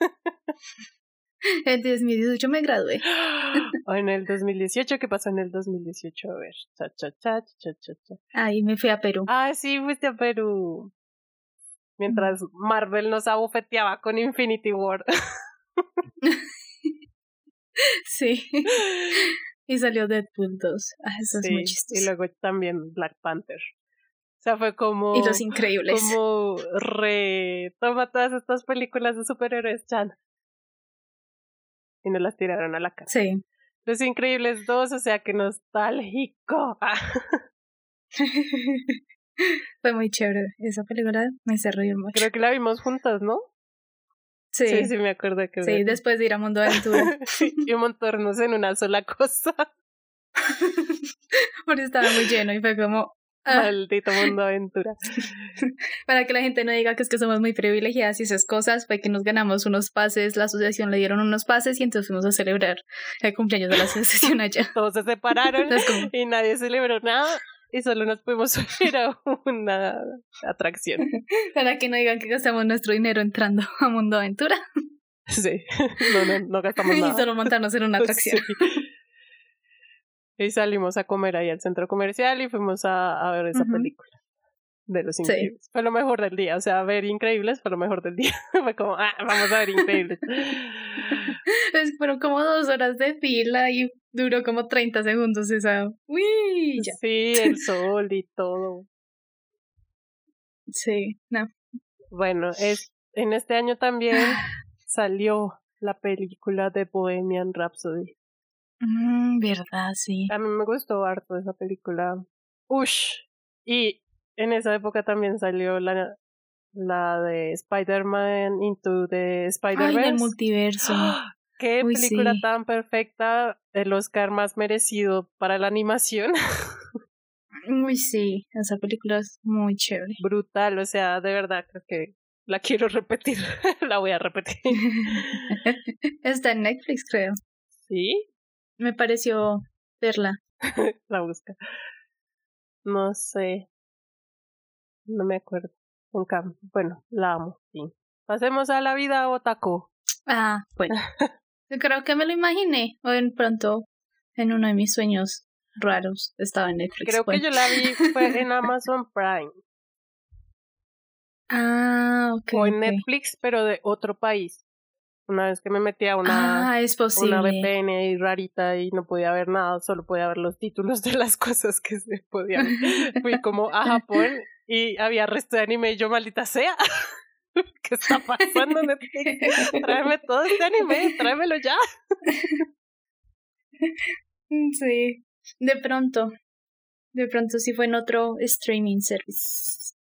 En 2018 me gradué. O en el 2018, ¿qué pasó en el 2018? A ver, cha, cha, cha, cha, cha, cha. Ahí me fui a Perú. Ah, sí, fuiste a Perú. Mientras Marvel nos abofeteaba con Infinity War. Sí. Y salió Deadpool 2. Ah, eso es muy Sí, chistoso. y luego también Black Panther. O sea, fue como. Y Los Increíbles. Como re. Toma todas estas películas de superhéroes, Chan. Y nos las tiraron a la cara. Sí. Los Increíbles 2, o sea, que nostálgico. Fue muy chévere. Esa película me hizo reír mucho. Creo que la vimos juntas, ¿no? Sí, Sí, sí, sí, me acuerdo que ver. después de ir a Mundo Aventura. y montarnos en una sola cosa. Porque estaba muy lleno y fue como. ah, Maldito mundo aventura. para que la gente no diga que es que somos muy privilegiadas y esas cosas, fue que nos ganamos unos pases, la asociación le dieron unos pases y entonces fuimos a celebrar el cumpleaños de la asociación allá. Todos se separaron Entonces, y nadie celebró nada y solo nos pudimos subir a una atracción. para que no digan que gastamos nuestro dinero entrando a Mundo Aventura Sí, no, no, no gastamos y nada. solo montarnos en una atracción. Sí. Y salimos a comer ahí al centro comercial y fuimos a, a ver esa película de los Sí. increíbles. Fue lo mejor del día, o sea, ver increíbles fue lo mejor del día. fue como, ah, vamos a ver increíbles. Es- Fueron como dos horas de fila y duró como 30 segundos esa. ¡Uy! Ya. Sí, el sol y todo. Sí, no. Bueno, es, en este año también salió la película de Bohemian Rhapsody. Mm, verdad, sí. A mí me gustó harto esa película. Ush. Y en esa época también salió la, la de Spider-Man Into the Spider-Verse. del multiverso. Qué Uy, película sí. tan perfecta. El Oscar más merecido para la animación. Uy, sí, esa película es muy chévere. Brutal. O sea, de verdad creo que la quiero repetir. la voy a repetir. Está en Netflix, creo. ¿Sí? Me pareció verla. La busca. No sé. No me acuerdo. Nunca. Bueno, la amo. Sí. Pasemos a la vida otaku. Ah, bueno. Yo creo que me lo imaginé. O en pronto, en uno de mis sueños raros, estaba en Netflix. Creo que yo la vi fue en Amazon Prime Ah, ok. o en. Netflix, pero de otro país. Una vez que me metí a una, Ah, es posible. una VPN ahí rarita y no podía ver nada, solo podía ver los títulos de las cosas que se podían. Fui como a Japón y había resto de anime y yo maldita sea. ¿Qué está pasando Netflix? Tráeme todo este anime, tráemelo ya. Sí, de pronto. De pronto sí fue en otro streaming service.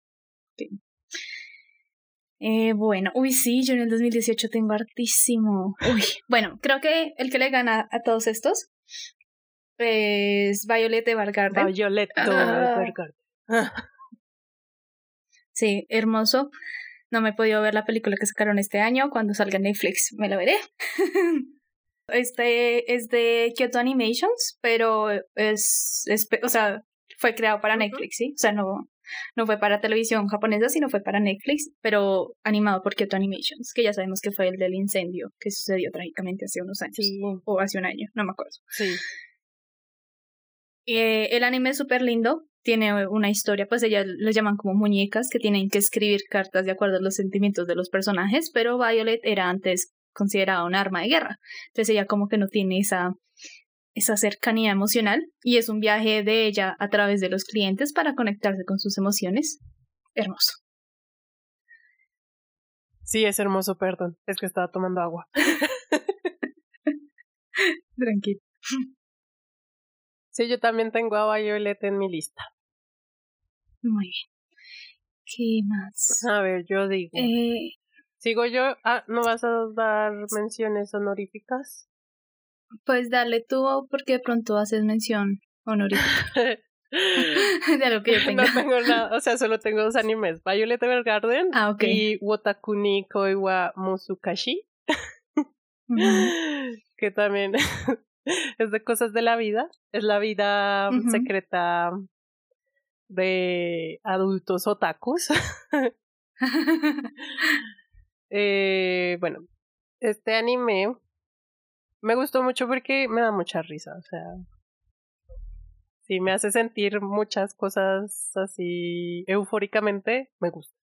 Eh, bueno, uy, sí, yo en el 2018 tengo hartísimo. Uy, bueno, creo que el que le gana a todos estos es Violet Evergarden. Violet Ah. Sí, hermoso. No me he podido ver la película que sacaron este año. Cuando salga en Netflix me la veré. Este es de Kyoto Animations, pero es, es- o sea, fue creado para. Netflix, ¿sí? O sea, no, no fue para televisión japonesa, sino fue para Netflix, pero animado por Kyoto Animations, que ya sabemos que fue el del incendio que sucedió trágicamente hace unos años. Sí, O hace un año, no me acuerdo. sí. Eh, el anime es súper lindo, tiene una historia, pues ellas les llaman como muñecas que tienen que escribir cartas de acuerdo a los sentimientos de los personajes, pero Violet era antes considerada un arma de guerra, entonces ella como que no tiene esa, esa cercanía emocional y es un viaje de ella a través de los clientes para conectarse con sus emociones. Hermoso. Sí, es hermoso, perdón. Es que estaba tomando agua. Tranquilo. Sí, yo también tengo a Violet en mi lista. Muy bien. ¿Qué más? A ver, yo digo. Eh, Sigo yo. Ah, ¿no vas a dar menciones honoríficas? pues dale tú porque de pronto haces mención honorífica de algo que yo tenga. No tengo nada, o sea, solo tengo dos animes, Violet Evergarden Ah, y Wotakuni Koiwa Musukashi, que también es de cosas de la vida, es la vida Ujú. secreta de adultos otakus. Eh, bueno, este anime me gustó mucho porque me da mucha risa, o sea, sí me hace sentir muchas cosas así eufóricamente, me gusta.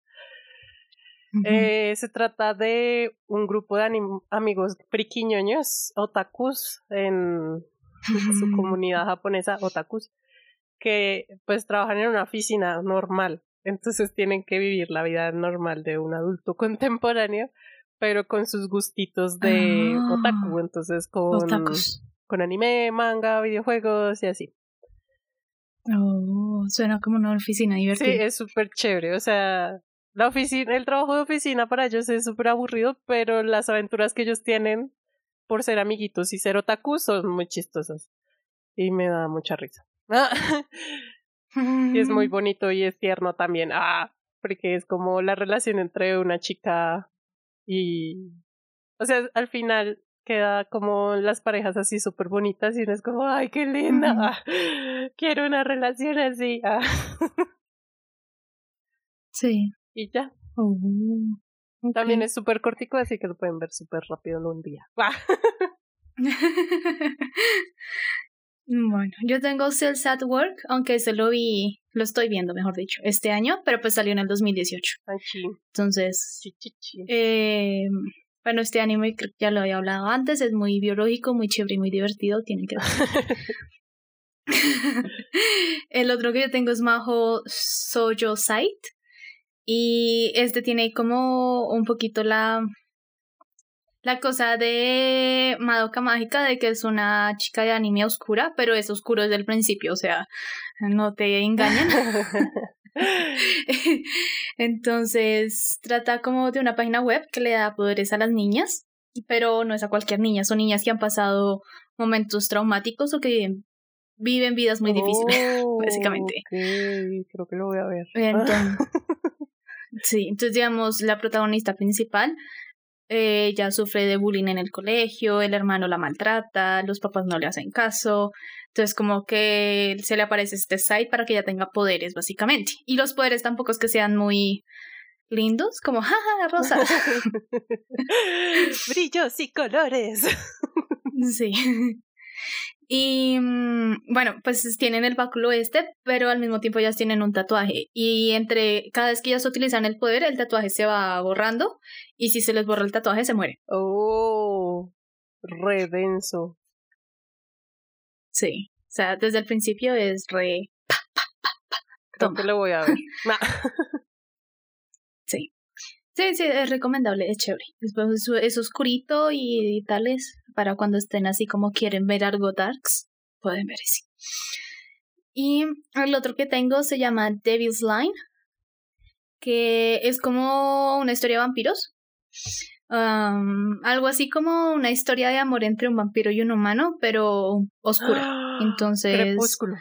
Eh, se trata de un grupo de amigos friquiñoños, otakus, en su comunidad japonesa, otakus, que pues trabajan en una oficina normal. Entonces tienen que vivir la vida normal de un adulto contemporáneo, pero con sus gustitos de Ah. otaku. Entonces con, con anime, manga, videojuegos y así. Oh, suena como una oficina Sí, divertida. es súper chévere. O sea, La oficina, el trabajo de oficina para ellos es súper aburrido, pero las aventuras que ellos tienen por ser amiguitos y ser otaku son muy chistosas. Y me da mucha risa. y es muy bonito y es tierno también. Ah, porque es como la relación entre una chica y... O sea, al final queda como las parejas así súper bonitas y uno es como, ay, qué linda. Quiero una relación así. Ah. Sí. Y ya. Oh, También es súper cortico, así que lo pueden ver súper rápido en un día. Bueno, yo tengo Sales at Work, aunque se lo vi, lo estoy viendo, mejor dicho, este año, pero pues salió en el 2018. Ay, Entonces, eh, bueno, este anime ya lo había hablado antes, es muy biológico, muy chévere y muy divertido, tienen que El otro que yo tengo es Majo Sojo Site. Y este tiene como un poquito la, la cosa de Madoka Mágica, de que es una chica de anime oscura, pero es oscuro desde el principio, o sea, no te engañan. Entonces, trata como de una página web que le da poderes a las niñas, pero no es a cualquier niña, son niñas que han pasado momentos traumáticos o que viven, viven vidas muy difíciles, Oh, básicamente. ok, creo que lo voy a ver. Entonces, sí, entonces digamos, la protagonista principal eh, ella sufre de bullying en el colegio, el hermano la maltrata, los papás no le hacen caso, entonces como que se le aparece este site para que ella tenga poderes, básicamente. Y los poderes tampoco es que sean muy lindos, como jaja, rosa. Brillos y colores. Sí. Y mm, bueno, pues tienen el báculo este, pero al mismo tiempo ellas tienen un tatuaje. Y entre cada vez que ellas utilizan el poder, el tatuaje se va borrando. Y si se les borra el tatuaje, se muere. Oh, re denso. Sí. O sea, desde el principio es re. Creo que lo voy a ver. Sí. Sí, es recomendable, es chévere. Es, es, oscurito y, tales. Para cuando estén así como quieren ver algo darks, pueden ver ese. Y el otro que tengo se llama Devil's Line, que es como una historia de vampiros. Um, algo así como una historia de amor entre un vampiro y un humano, pero oscura. Entonces- Crepúsculo.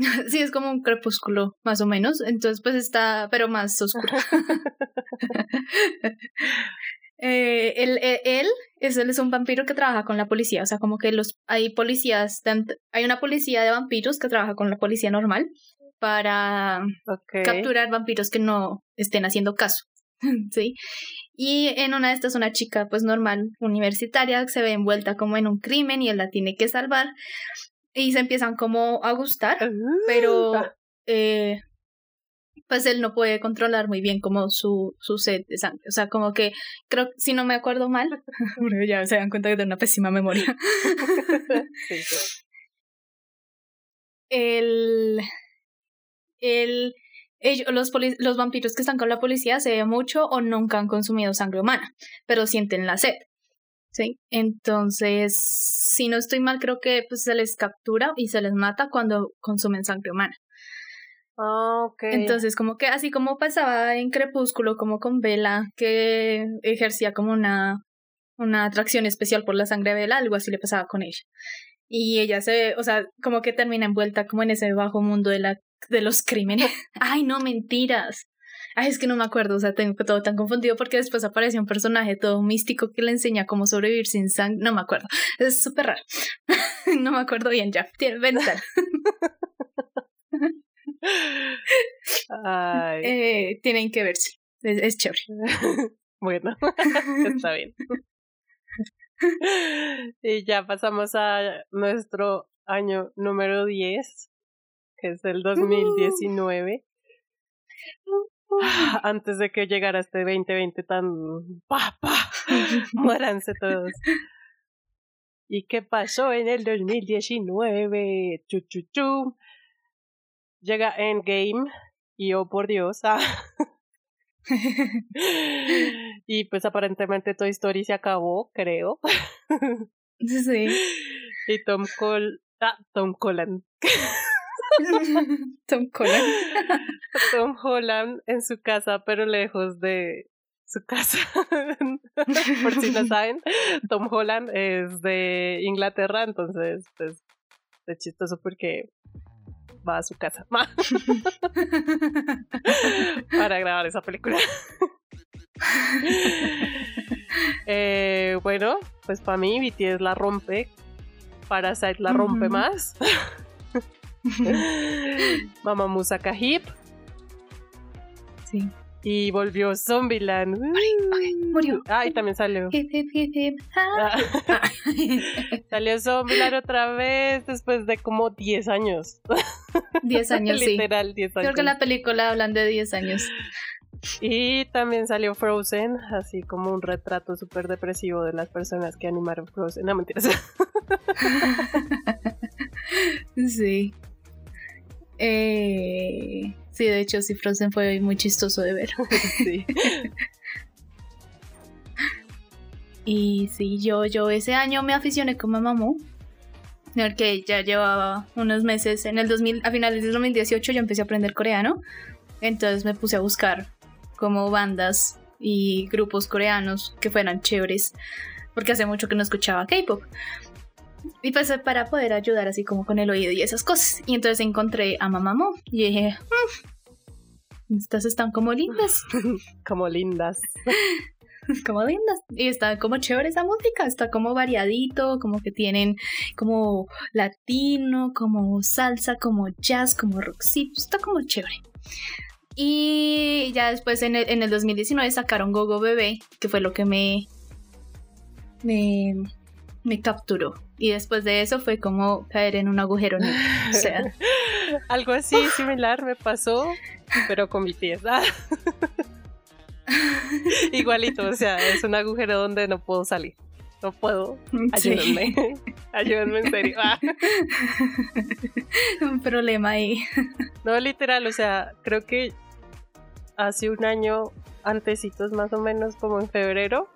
sí, es como un crepúsculo, más o menos. Entonces, pues está, pero más oscuro. Eh, él, él, él es, él es un vampiro que trabaja con la policía, o sea, como que los hay policías, hay una policía de vampiros que trabaja con la policía normal para capturar vampiros que no estén haciendo caso, ¿sí? Y en una de estas una chica pues normal, universitaria, se ve envuelta como en un crimen y él la tiene que salvar y se empiezan como a gustar, pero Ah, eh, pues él no puede controlar muy bien como su, su sed de sangre. O sea, como que creo, si no me acuerdo mal, ya se dan cuenta que tengo una pésima memoria. sí, sí. el, el, ellos, los, poli- los vampiros que están con la policía se ve mucho o nunca han consumido sangre humana, pero sienten la sed. ¿Sí? Entonces, si no estoy mal, creo que pues, se les captura y se les mata cuando consumen sangre humana. Ah, ok. Entonces, como que así como pasaba en Crepúsculo, como con Vela, que ejercía como una, una atracción especial por la sangre de Vela, algo así le pasaba con ella. Y ella se, o sea, como que termina envuelta como en ese bajo mundo de la de los crímenes. Ay, no, mentiras. Ay, es que no me acuerdo, o sea, tengo todo tan confundido porque después aparece un personaje todo místico que le enseña cómo sobrevivir sin sangre. No me acuerdo. Es súper raro. no me acuerdo bien ya. Tiene- Ventana. Ay. Eh, tienen que verse. Es, es chévere. bueno, está bien. y ya pasamos a nuestro año número 10, que es el 2019. Ah, Antes de que llegara este 2020 tan... ¡Pa, pa! Muéranse todos. ¿Y qué pasó en el 2019? Chu, chu, chu. Llega Endgame y oh por Dios. ah. y pues aparentemente Toy Story se acabó, creo. Sí. y Tom Col... Ah, Tom Holland. Tom Holland. Tom Holland en su casa, pero lejos de su casa. Por si no saben, Tom Holland es de Inglaterra, entonces pues es chistoso porque va a su casa para grabar esa película. Eh, bueno, pues para mí BTS la rompe, Parasite la rompe más. Mamamoo saca Hip Sí. y volvió Zombieland. murió. Ah, y también salió. Hip, hip, hip. Ah. Ah, salió Zombieland otra vez después de como 10 años. 10 años, sí. Literal, 10 años. Creo que en la película hablan de 10 años. Y también salió Frozen, así como un retrato súper depresivo de las personas que animaron Frozen. No, mentiras. Sí. Eh, sí, de hecho, sí, Frozen fue muy chistoso de ver. sí. Y sí, yo, yo ese año me aficioné con Mamamoo. Porque ya llevaba unos meses, en el 2000, a finales del 2018 yo empecé a aprender coreano. Entonces me puse a buscar como bandas y grupos coreanos que fueran chéveres. Porque hace mucho que no escuchaba K-pop. Y pues para poder ayudar así como con el oído y esas cosas. Y entonces encontré a Mamamoo y dije, "Mm, estas están como lindas. Como lindas. como lindas. Y está como chévere esa música, está como variadito, como que tienen como latino, como salsa, como jazz, como rockcito, está como chévere. Y ya después en el, en el 2019 sacaron Gogo Bebé, que fue lo que me, me, me capturó. Y después de eso fue como caer en un agujero negro. O sea, Algo así similar me pasó, pero con BTS. Ah. Igualito, o sea, es un agujero donde no puedo salir. No puedo. sí, Ayúdenme. Ayúdenme en serio. Ah. un problema ahí. No, literal, o sea, creo que hace un año, antecitos más o menos, como en febrero,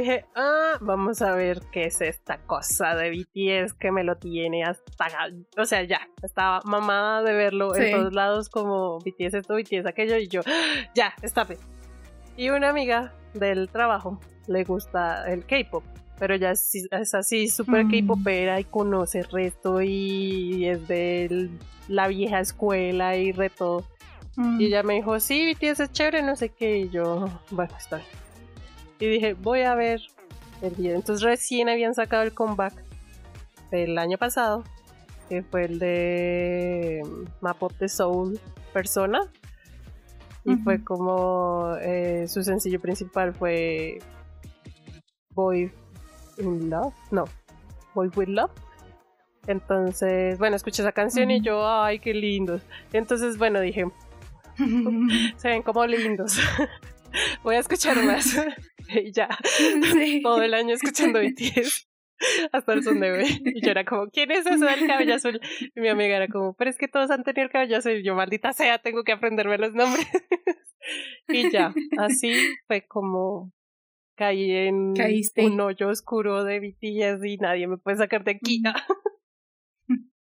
dije, ah, vamos a ver qué es esta cosa de BTS que me lo tiene hasta, o sea, ya, estaba mamada de verlo Sí. en todos lados como BTS esto, BTS aquello, y yo, "Ah, ya, está bien. Y una amiga del trabajo le gusta el K-pop. Pero ya es, es así súper Mm. K-popera y conoce el resto y es de la vieja escuela y reto. Mm. Y ella me dijo, sí, BTS es chévere, no sé qué. Y yo, bueno, está bien. Y dije, voy a ver el video. Entonces recién habían sacado el comeback del año pasado, que fue el de Map of the Soul Persona. Y fue como eh, su sencillo principal fue Boy in Love. No, Boy with Love. Entonces, bueno, escuché esa canción y yo, ay, qué lindos. Entonces, bueno, dije, se ven como lindos. Voy a escuchar más. y ya, Sí. todo el año escuchando BTS. Hasta el son de. Y yo era como, ¿quién es eso del cabello azul? Y mi amiga era como, pero es que todos han tenido el cabello azul. Y yo, maldita sea, tengo que aprenderme los nombres. y ya, así fue como caí en Caíste. un hoyo oscuro de BTS y nadie me puede sacar de aquí.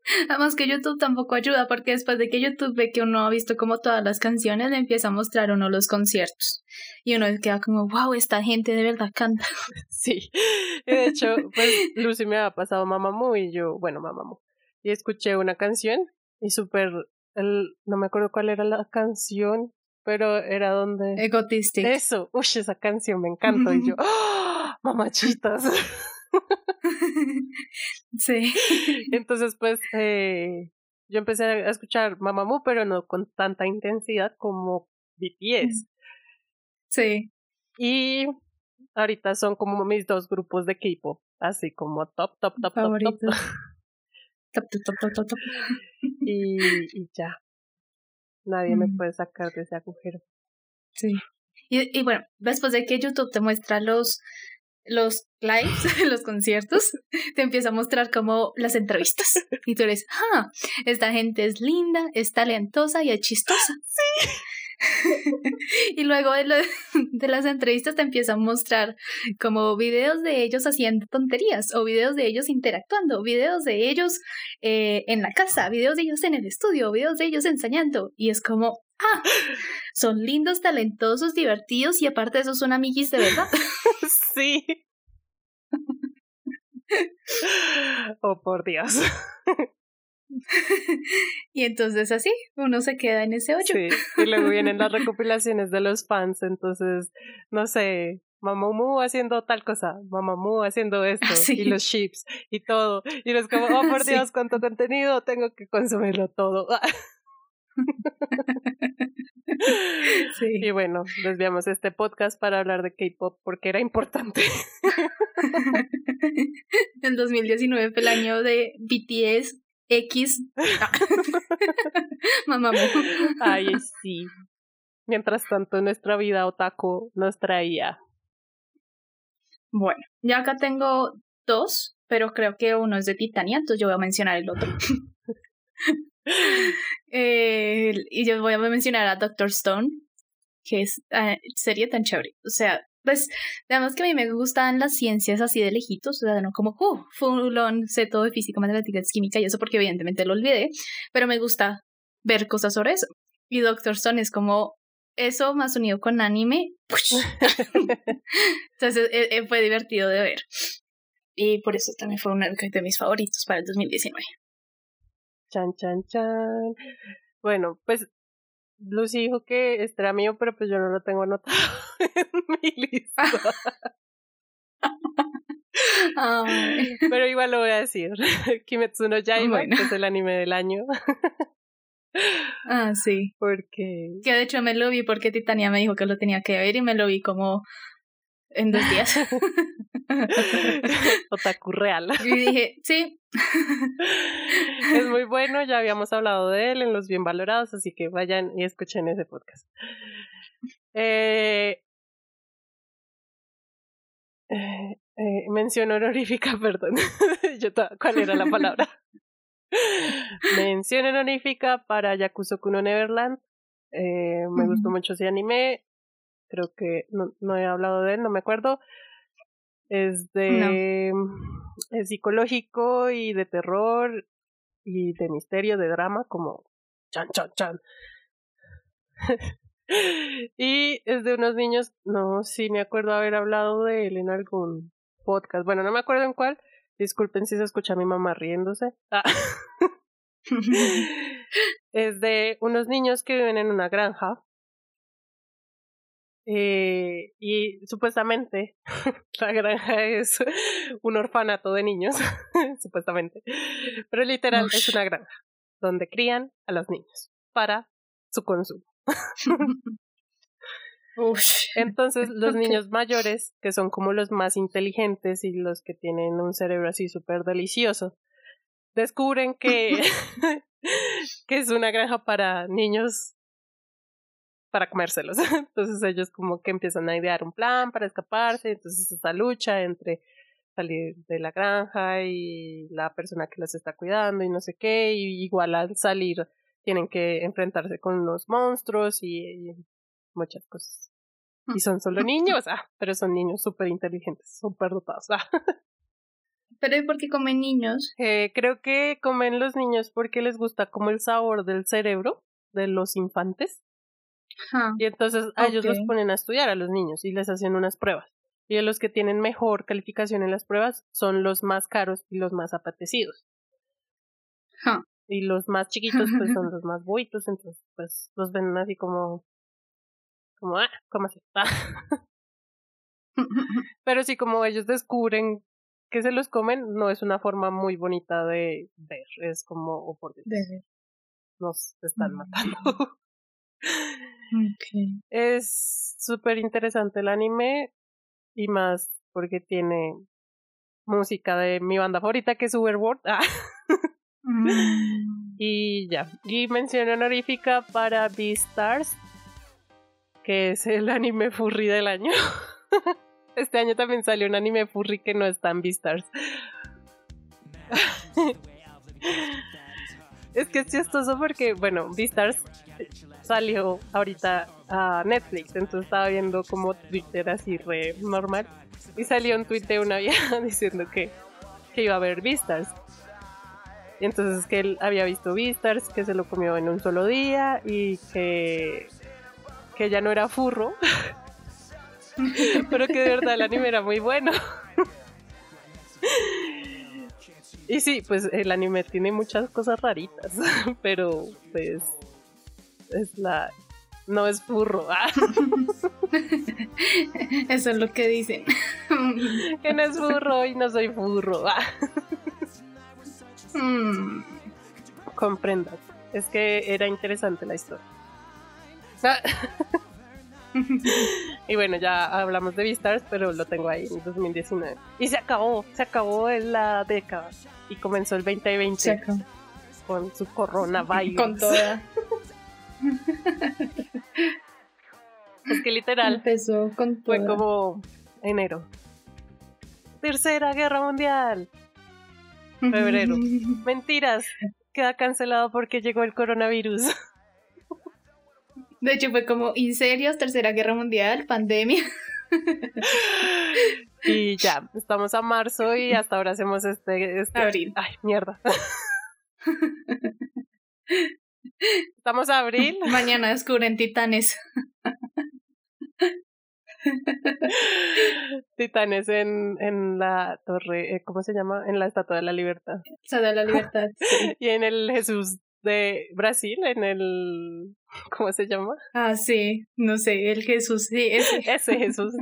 Además que YouTube tampoco ayuda porque después de que YouTube ve que uno ha visto como todas las canciones, le empieza a mostrar uno los conciertos. Y uno queda como, wow, esta gente de verdad canta. Sí. De hecho, pues Lucy me había pasado Mamamoo y yo, bueno, Mamamoo. Y escuché una canción y súper, no me acuerdo cuál era la canción, pero era donde... Egotistic. Eso, uy, esa canción me encantó. Y yo, ¡ah! mamachitas. sí. Entonces, pues, eh, yo empecé a escuchar Mamamoo, pero no con tanta intensidad como BTS. Sí. Y ahorita son como mis dos grupos de K-pop, así como top, top, top, top, top. Favoritos. Top, top, top, top, top, top. Y, y ya. Nadie me Mm. puede sacar de ese agujero. Sí. Y, y bueno, después de que YouTube te muestra los, los lives, los conciertos, te empieza a mostrar como las entrevistas. Y tú eres, ah, esta gente es linda, es talentosa y es chistosa. y luego de, lo- de las entrevistas te empiezan a mostrar como videos de ellos haciendo tonterías o videos de ellos interactuando, videos de ellos eh, en la casa, videos de ellos en el estudio, videos de ellos enseñando. Y es como, ah, son lindos, talentosos, divertidos y aparte de eso son amiguis de verdad. Sí. Oh, por Dios. y entonces así, uno se queda en ese hoyo. Sí. Y luego vienen las recopilaciones de los fans, entonces, no sé, Mamamoo haciendo tal cosa, Mamamoo haciendo esto, Ah, sí. y los chips, y todo. Y es como, oh, por Sí. Dios, cuánto contenido, tengo que consumirlo todo. Sí. Y bueno, desviamos este podcast para hablar de K-pop porque era importante. El 2019 fue el año de BTS X. Mamamoo. Ay, sí. Mientras tanto, nuestra vida otaku nos traía. Bueno, ya acá tengo dos, pero creo que uno es de Titania, entonces yo voy a mencionar el otro. Eh, y yo voy a mencionar a Doctor Stone, que es eh, serie tan chévere. O sea, pues, además que a mí me gustan las ciencias así de lejitos, o sea, no como, uh, full on, sé todo de física, matemáticas, química y eso, porque evidentemente lo olvidé, pero me gusta ver cosas sobre eso. Y Doctor Stone es como eso más unido con anime. Entonces eh, eh, fue divertido de ver. Y por eso también fue uno de mis favoritos para el 2019. Chan, chan, chan. Bueno, pues Lucy dijo que este era mío, pero pues yo no lo tengo anotado en mi lista. Pero igual lo voy a decir. Kimetsu no Yaiba, Bueno. que es el anime del año. Ah, sí. Porque Que de hecho me lo vi porque Titania me dijo que lo tenía que ver y me lo vi como en dos días. Otaku real. y dije, sí. Es muy bueno, ya habíamos hablado de él en los bien valorados, así que vayan y escuchen ese podcast. Eh, eh, eh, mención honorífica, perdón. Yo ¿Cuál era la palabra? mención honorífica para Yakuzo Kuno Neverland. Eh, me gustó mucho ese anime. Creo que no, no he hablado de él, no me acuerdo. Es de es psicológico y de terror y de misterio, de drama, como chan chan chan. y es de unos niños, no, sí me acuerdo haber hablado de él en algún podcast. Bueno, no me acuerdo en cuál. Disculpen si se escucha a mi mamá riéndose. Ah. es de unos niños que viven en una granja. Eh, y supuestamente la granja es un orfanato de niños, supuestamente. Pero literal es una granja donde crían a los niños para su consumo. Entonces, los niños mayores, que son como los más inteligentes y los que tienen un cerebro así súper delicioso, descubren que, que es una granja para niños para comérselos. Entonces ellos como que empiezan a idear un plan para escaparse, entonces esta lucha entre salir de la granja y la persona que los está cuidando y no sé qué, y igual al salir tienen que enfrentarse con unos monstruos y, y muchas cosas. Y son solo niños, ah, pero son niños súper inteligentes, súper dotados. Ah. Pero ¿y por qué comen niños? Eh, creo que comen los niños porque les gusta como el sabor del cerebro de los infantes. Y entonces a ellos los ponen a estudiar a los niños y les hacen unas pruebas. Y los que tienen mejor calificación en las pruebas son los más caros y los más apetecidos. Y los más chiquitos pues son los más buitos, entonces pues los ven así como como ah, ¿cómo así? Pero sí como ellos descubren que se los comen, no es una forma muy bonita de ver, es como oh, por Dios, nos están Mm. matando. Es súper interesante el anime y más porque tiene música de mi banda favorita que es Uberworld. Ah, Mm. y ya. Y mención honorífica para Beastars, que es el anime furry del año. Este año también salió un anime furry que no está en Beastars. Es que es chistoso porque, bueno, Beastars salió ahorita a Netflix, entonces estaba viendo como Twitter así re normal y salió un tweet de una vieja diciendo que, que iba a ver Beastars. Y entonces que él había visto Beastars, que se lo comió en un solo día y que, que ya no era furro, pero que de verdad el anime era muy bueno. Y sí, pues el anime tiene muchas cosas raritas, pero pues es la... No es furro. ah. Eso es lo que dicen. que no es furro y no soy furro. ah. Mm. Comprendas. Es que era interesante la historia. Ah. y bueno, ya hablamos de Beastars, pero lo tengo ahí en 2019. Y se acabó, se acabó en la década. Y comenzó el 2020 Se acabó. con su coronavirus. Con toda. Es que literal Empezó con fue como enero. Tercera guerra mundial. febrero. Mentiras. Queda cancelado porque llegó el coronavirus. De hecho, fue como inserios, Tercera Guerra Mundial, pandemia. Y ya, estamos a marzo y hasta ahora hacemos este, este- Abril. Ay, mierda. Estamos a abril. Mañana descubren titanes. Titanes en, en la torre, eh, ¿cómo se llama? En la Estatua de la Libertad. Se da la libertad. sí. Y en el Jesús de Brasil, en el... ¿Cómo se llama? Ah, sí. No sé, el Jesús, sí. ese. Ese Jesús.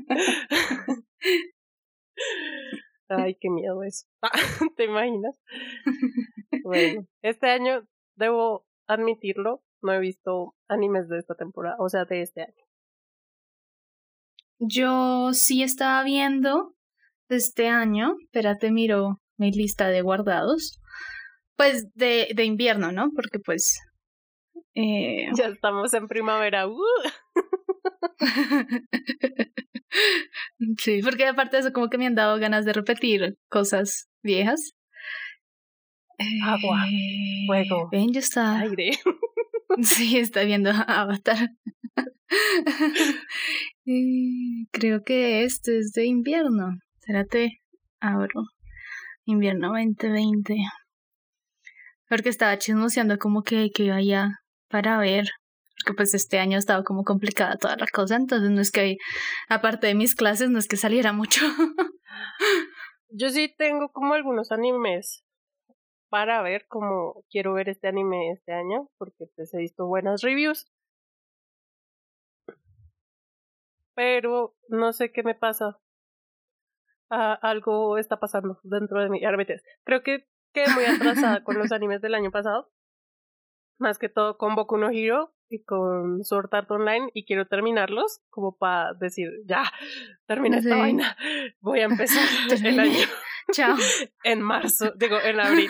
Ay, qué miedo eso. ¿Te imaginas? Bueno, este año debo admitirlo, no he visto animes de esta temporada, o sea, de este año. Yo sí estaba viendo este año, espérate, miro mi lista de guardados. Pues de, de invierno, ¿no? Porque pues... eh, Ya estamos en primavera. ¡uh! sí, porque aparte de eso como que me han dado ganas de repetir cosas viejas. Agua, Eh, fuego, Ven, ya está. Aire. Sí, está viendo Avatar. Eh, Creo que este es de invierno. Espérate, abro. Invierno 2020. Porque estaba chismoseando como que, que iba allá para ver. Porque pues este año ha estado como complicada toda la cosa. Entonces no es que, aparte de mis clases, no es que saliera mucho. Yo sí tengo como algunos animes para ver, como quiero ver este anime este año, porque pues he visto buenas reviews. Pero no sé qué me pasa. Ah, algo está pasando dentro de mí. Ahora metes. Creo que quedé muy atrasada con los animes del año pasado. Más que todo con Boku no Hero y con Sword Art Online y quiero terminarlos como para decir, ya, termina esta vaina. Voy a empezar el año Chao. en marzo, digo, en abril.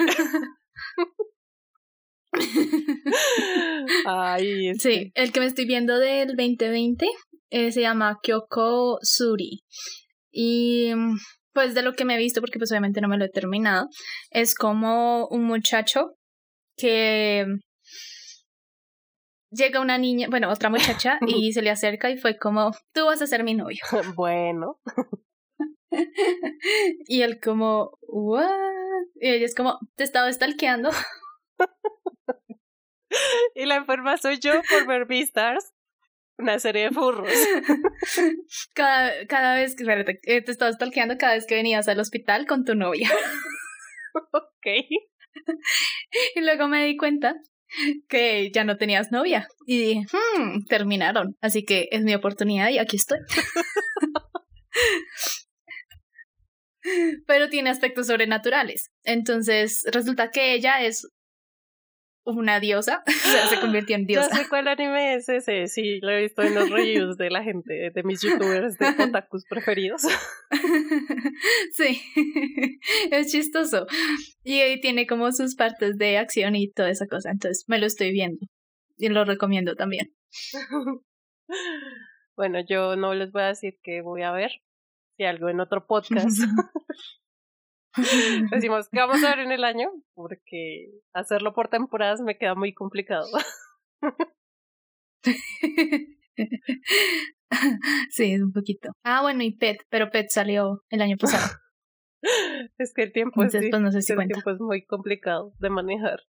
Ay, este, Sí, el que me estoy viendo del 2020 eh, se llama Kyoko Suri. Y mm, pues de lo que me he visto, porque pues obviamente no me lo he terminado, es como un muchacho que llega una niña, bueno, otra muchacha, y se le acerca y fue como, tú vas a ser mi novio. bueno, Y él como, what? Y ella es como, te estaba stalkeando. y la enferma soy yo por ver Beastars, una serie de furros. Cada, cada vez que, eh, te estaba stalkeando cada vez que venías al hospital con tu novia. ok. Y luego me di cuenta que ya no tenías novia. Y dije, hmm, terminaron. Así que es mi oportunidad y aquí estoy. Pero tiene aspectos sobrenaturales. Entonces resulta que ella es una diosa. O sea, se convirtió en diosa. sé cuál anime es ese, sí, lo he visto en los reviews de la gente, de mis youtubers de otakus preferidos. sí, es chistoso. Y ahí tiene como sus partes de acción y toda esa cosa. Entonces me lo estoy viendo. Y lo recomiendo también. bueno, yo no les voy a decir que voy a ver, si algo en otro podcast. Decimos que vamos a ver en el año porque hacerlo por temporadas me queda muy complicado. sí, un poquito. Ah, bueno, y Pet, pero Pet salió el año pasado. es que el tiempo, es, Entonces, pues, no sé si el cuenta. tiempo es muy complicado de manejar.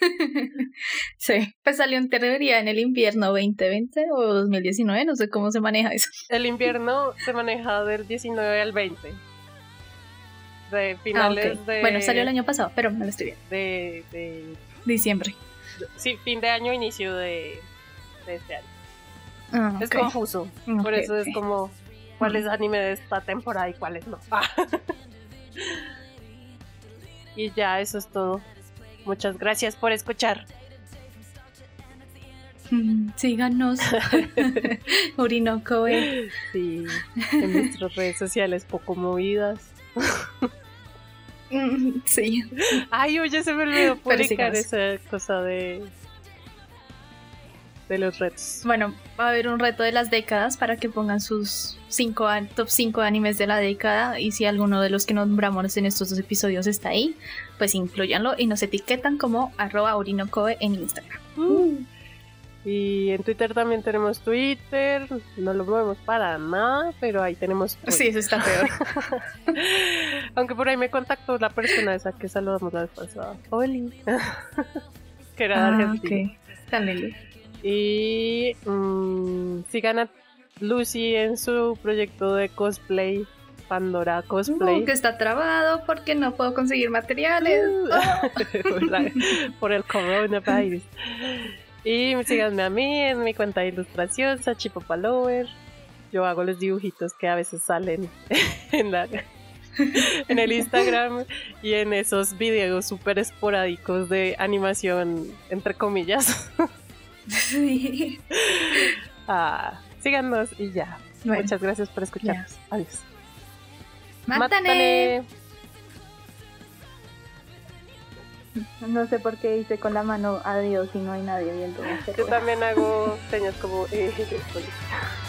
sí, pues salió en teoría en el invierno 2020 o 2019, no sé cómo se maneja eso. El invierno se maneja del 19 al 20. De Ah, finales de, Bueno, salió el año pasado, pero me lo estoy viendo. de, de Diciembre. sí, fin de año, inicio de, de este año. Ah, Es confuso. Por eso es como cuál es anime de esta temporada y cuáles no. y ya, eso es todo. Muchas gracias por escuchar. Mm, Síganos. Orinoco. eh. Sí, en nuestras redes sociales poco movidas. Mm, Sí. Ay, oye, se me olvidó publicar esa cosa de de los retos. Bueno, va a haber un reto de las décadas para que pongan sus cinco, top 5 animes de la década y si alguno de los que nombramos en estos dos episodios está ahí, pues incluyanlo y nos etiquetan como arroba orinocoe en Instagram. Y en Twitter también tenemos Twitter. No lo movemos para nada, pero ahí tenemos. Sí, eso está peor. Aunque por ahí me contactó la persona esa que saludamos la vez pasada. Oli. que era Ah, Argentina. ok. Tan lindo. Y mm, sigan a Lucy en su proyecto de cosplay, Pandora Cosplay. Uh, que está trabado porque no puedo conseguir materiales. por, la- por el coronavirus. Y síganme a mí en mi cuenta de ilustración, Sachipo Palover. Yo hago los dibujitos que a veces salen en, la, en el Instagram y en esos videos súper esporádicos de animación, entre comillas. Sí. Ah, síganos y ya. Bueno, Muchas gracias por escucharnos. Adiós. ¡Mátane! No sé por qué hice con la mano adiós y no hay nadie viendo. Yo también hago señas como... eh,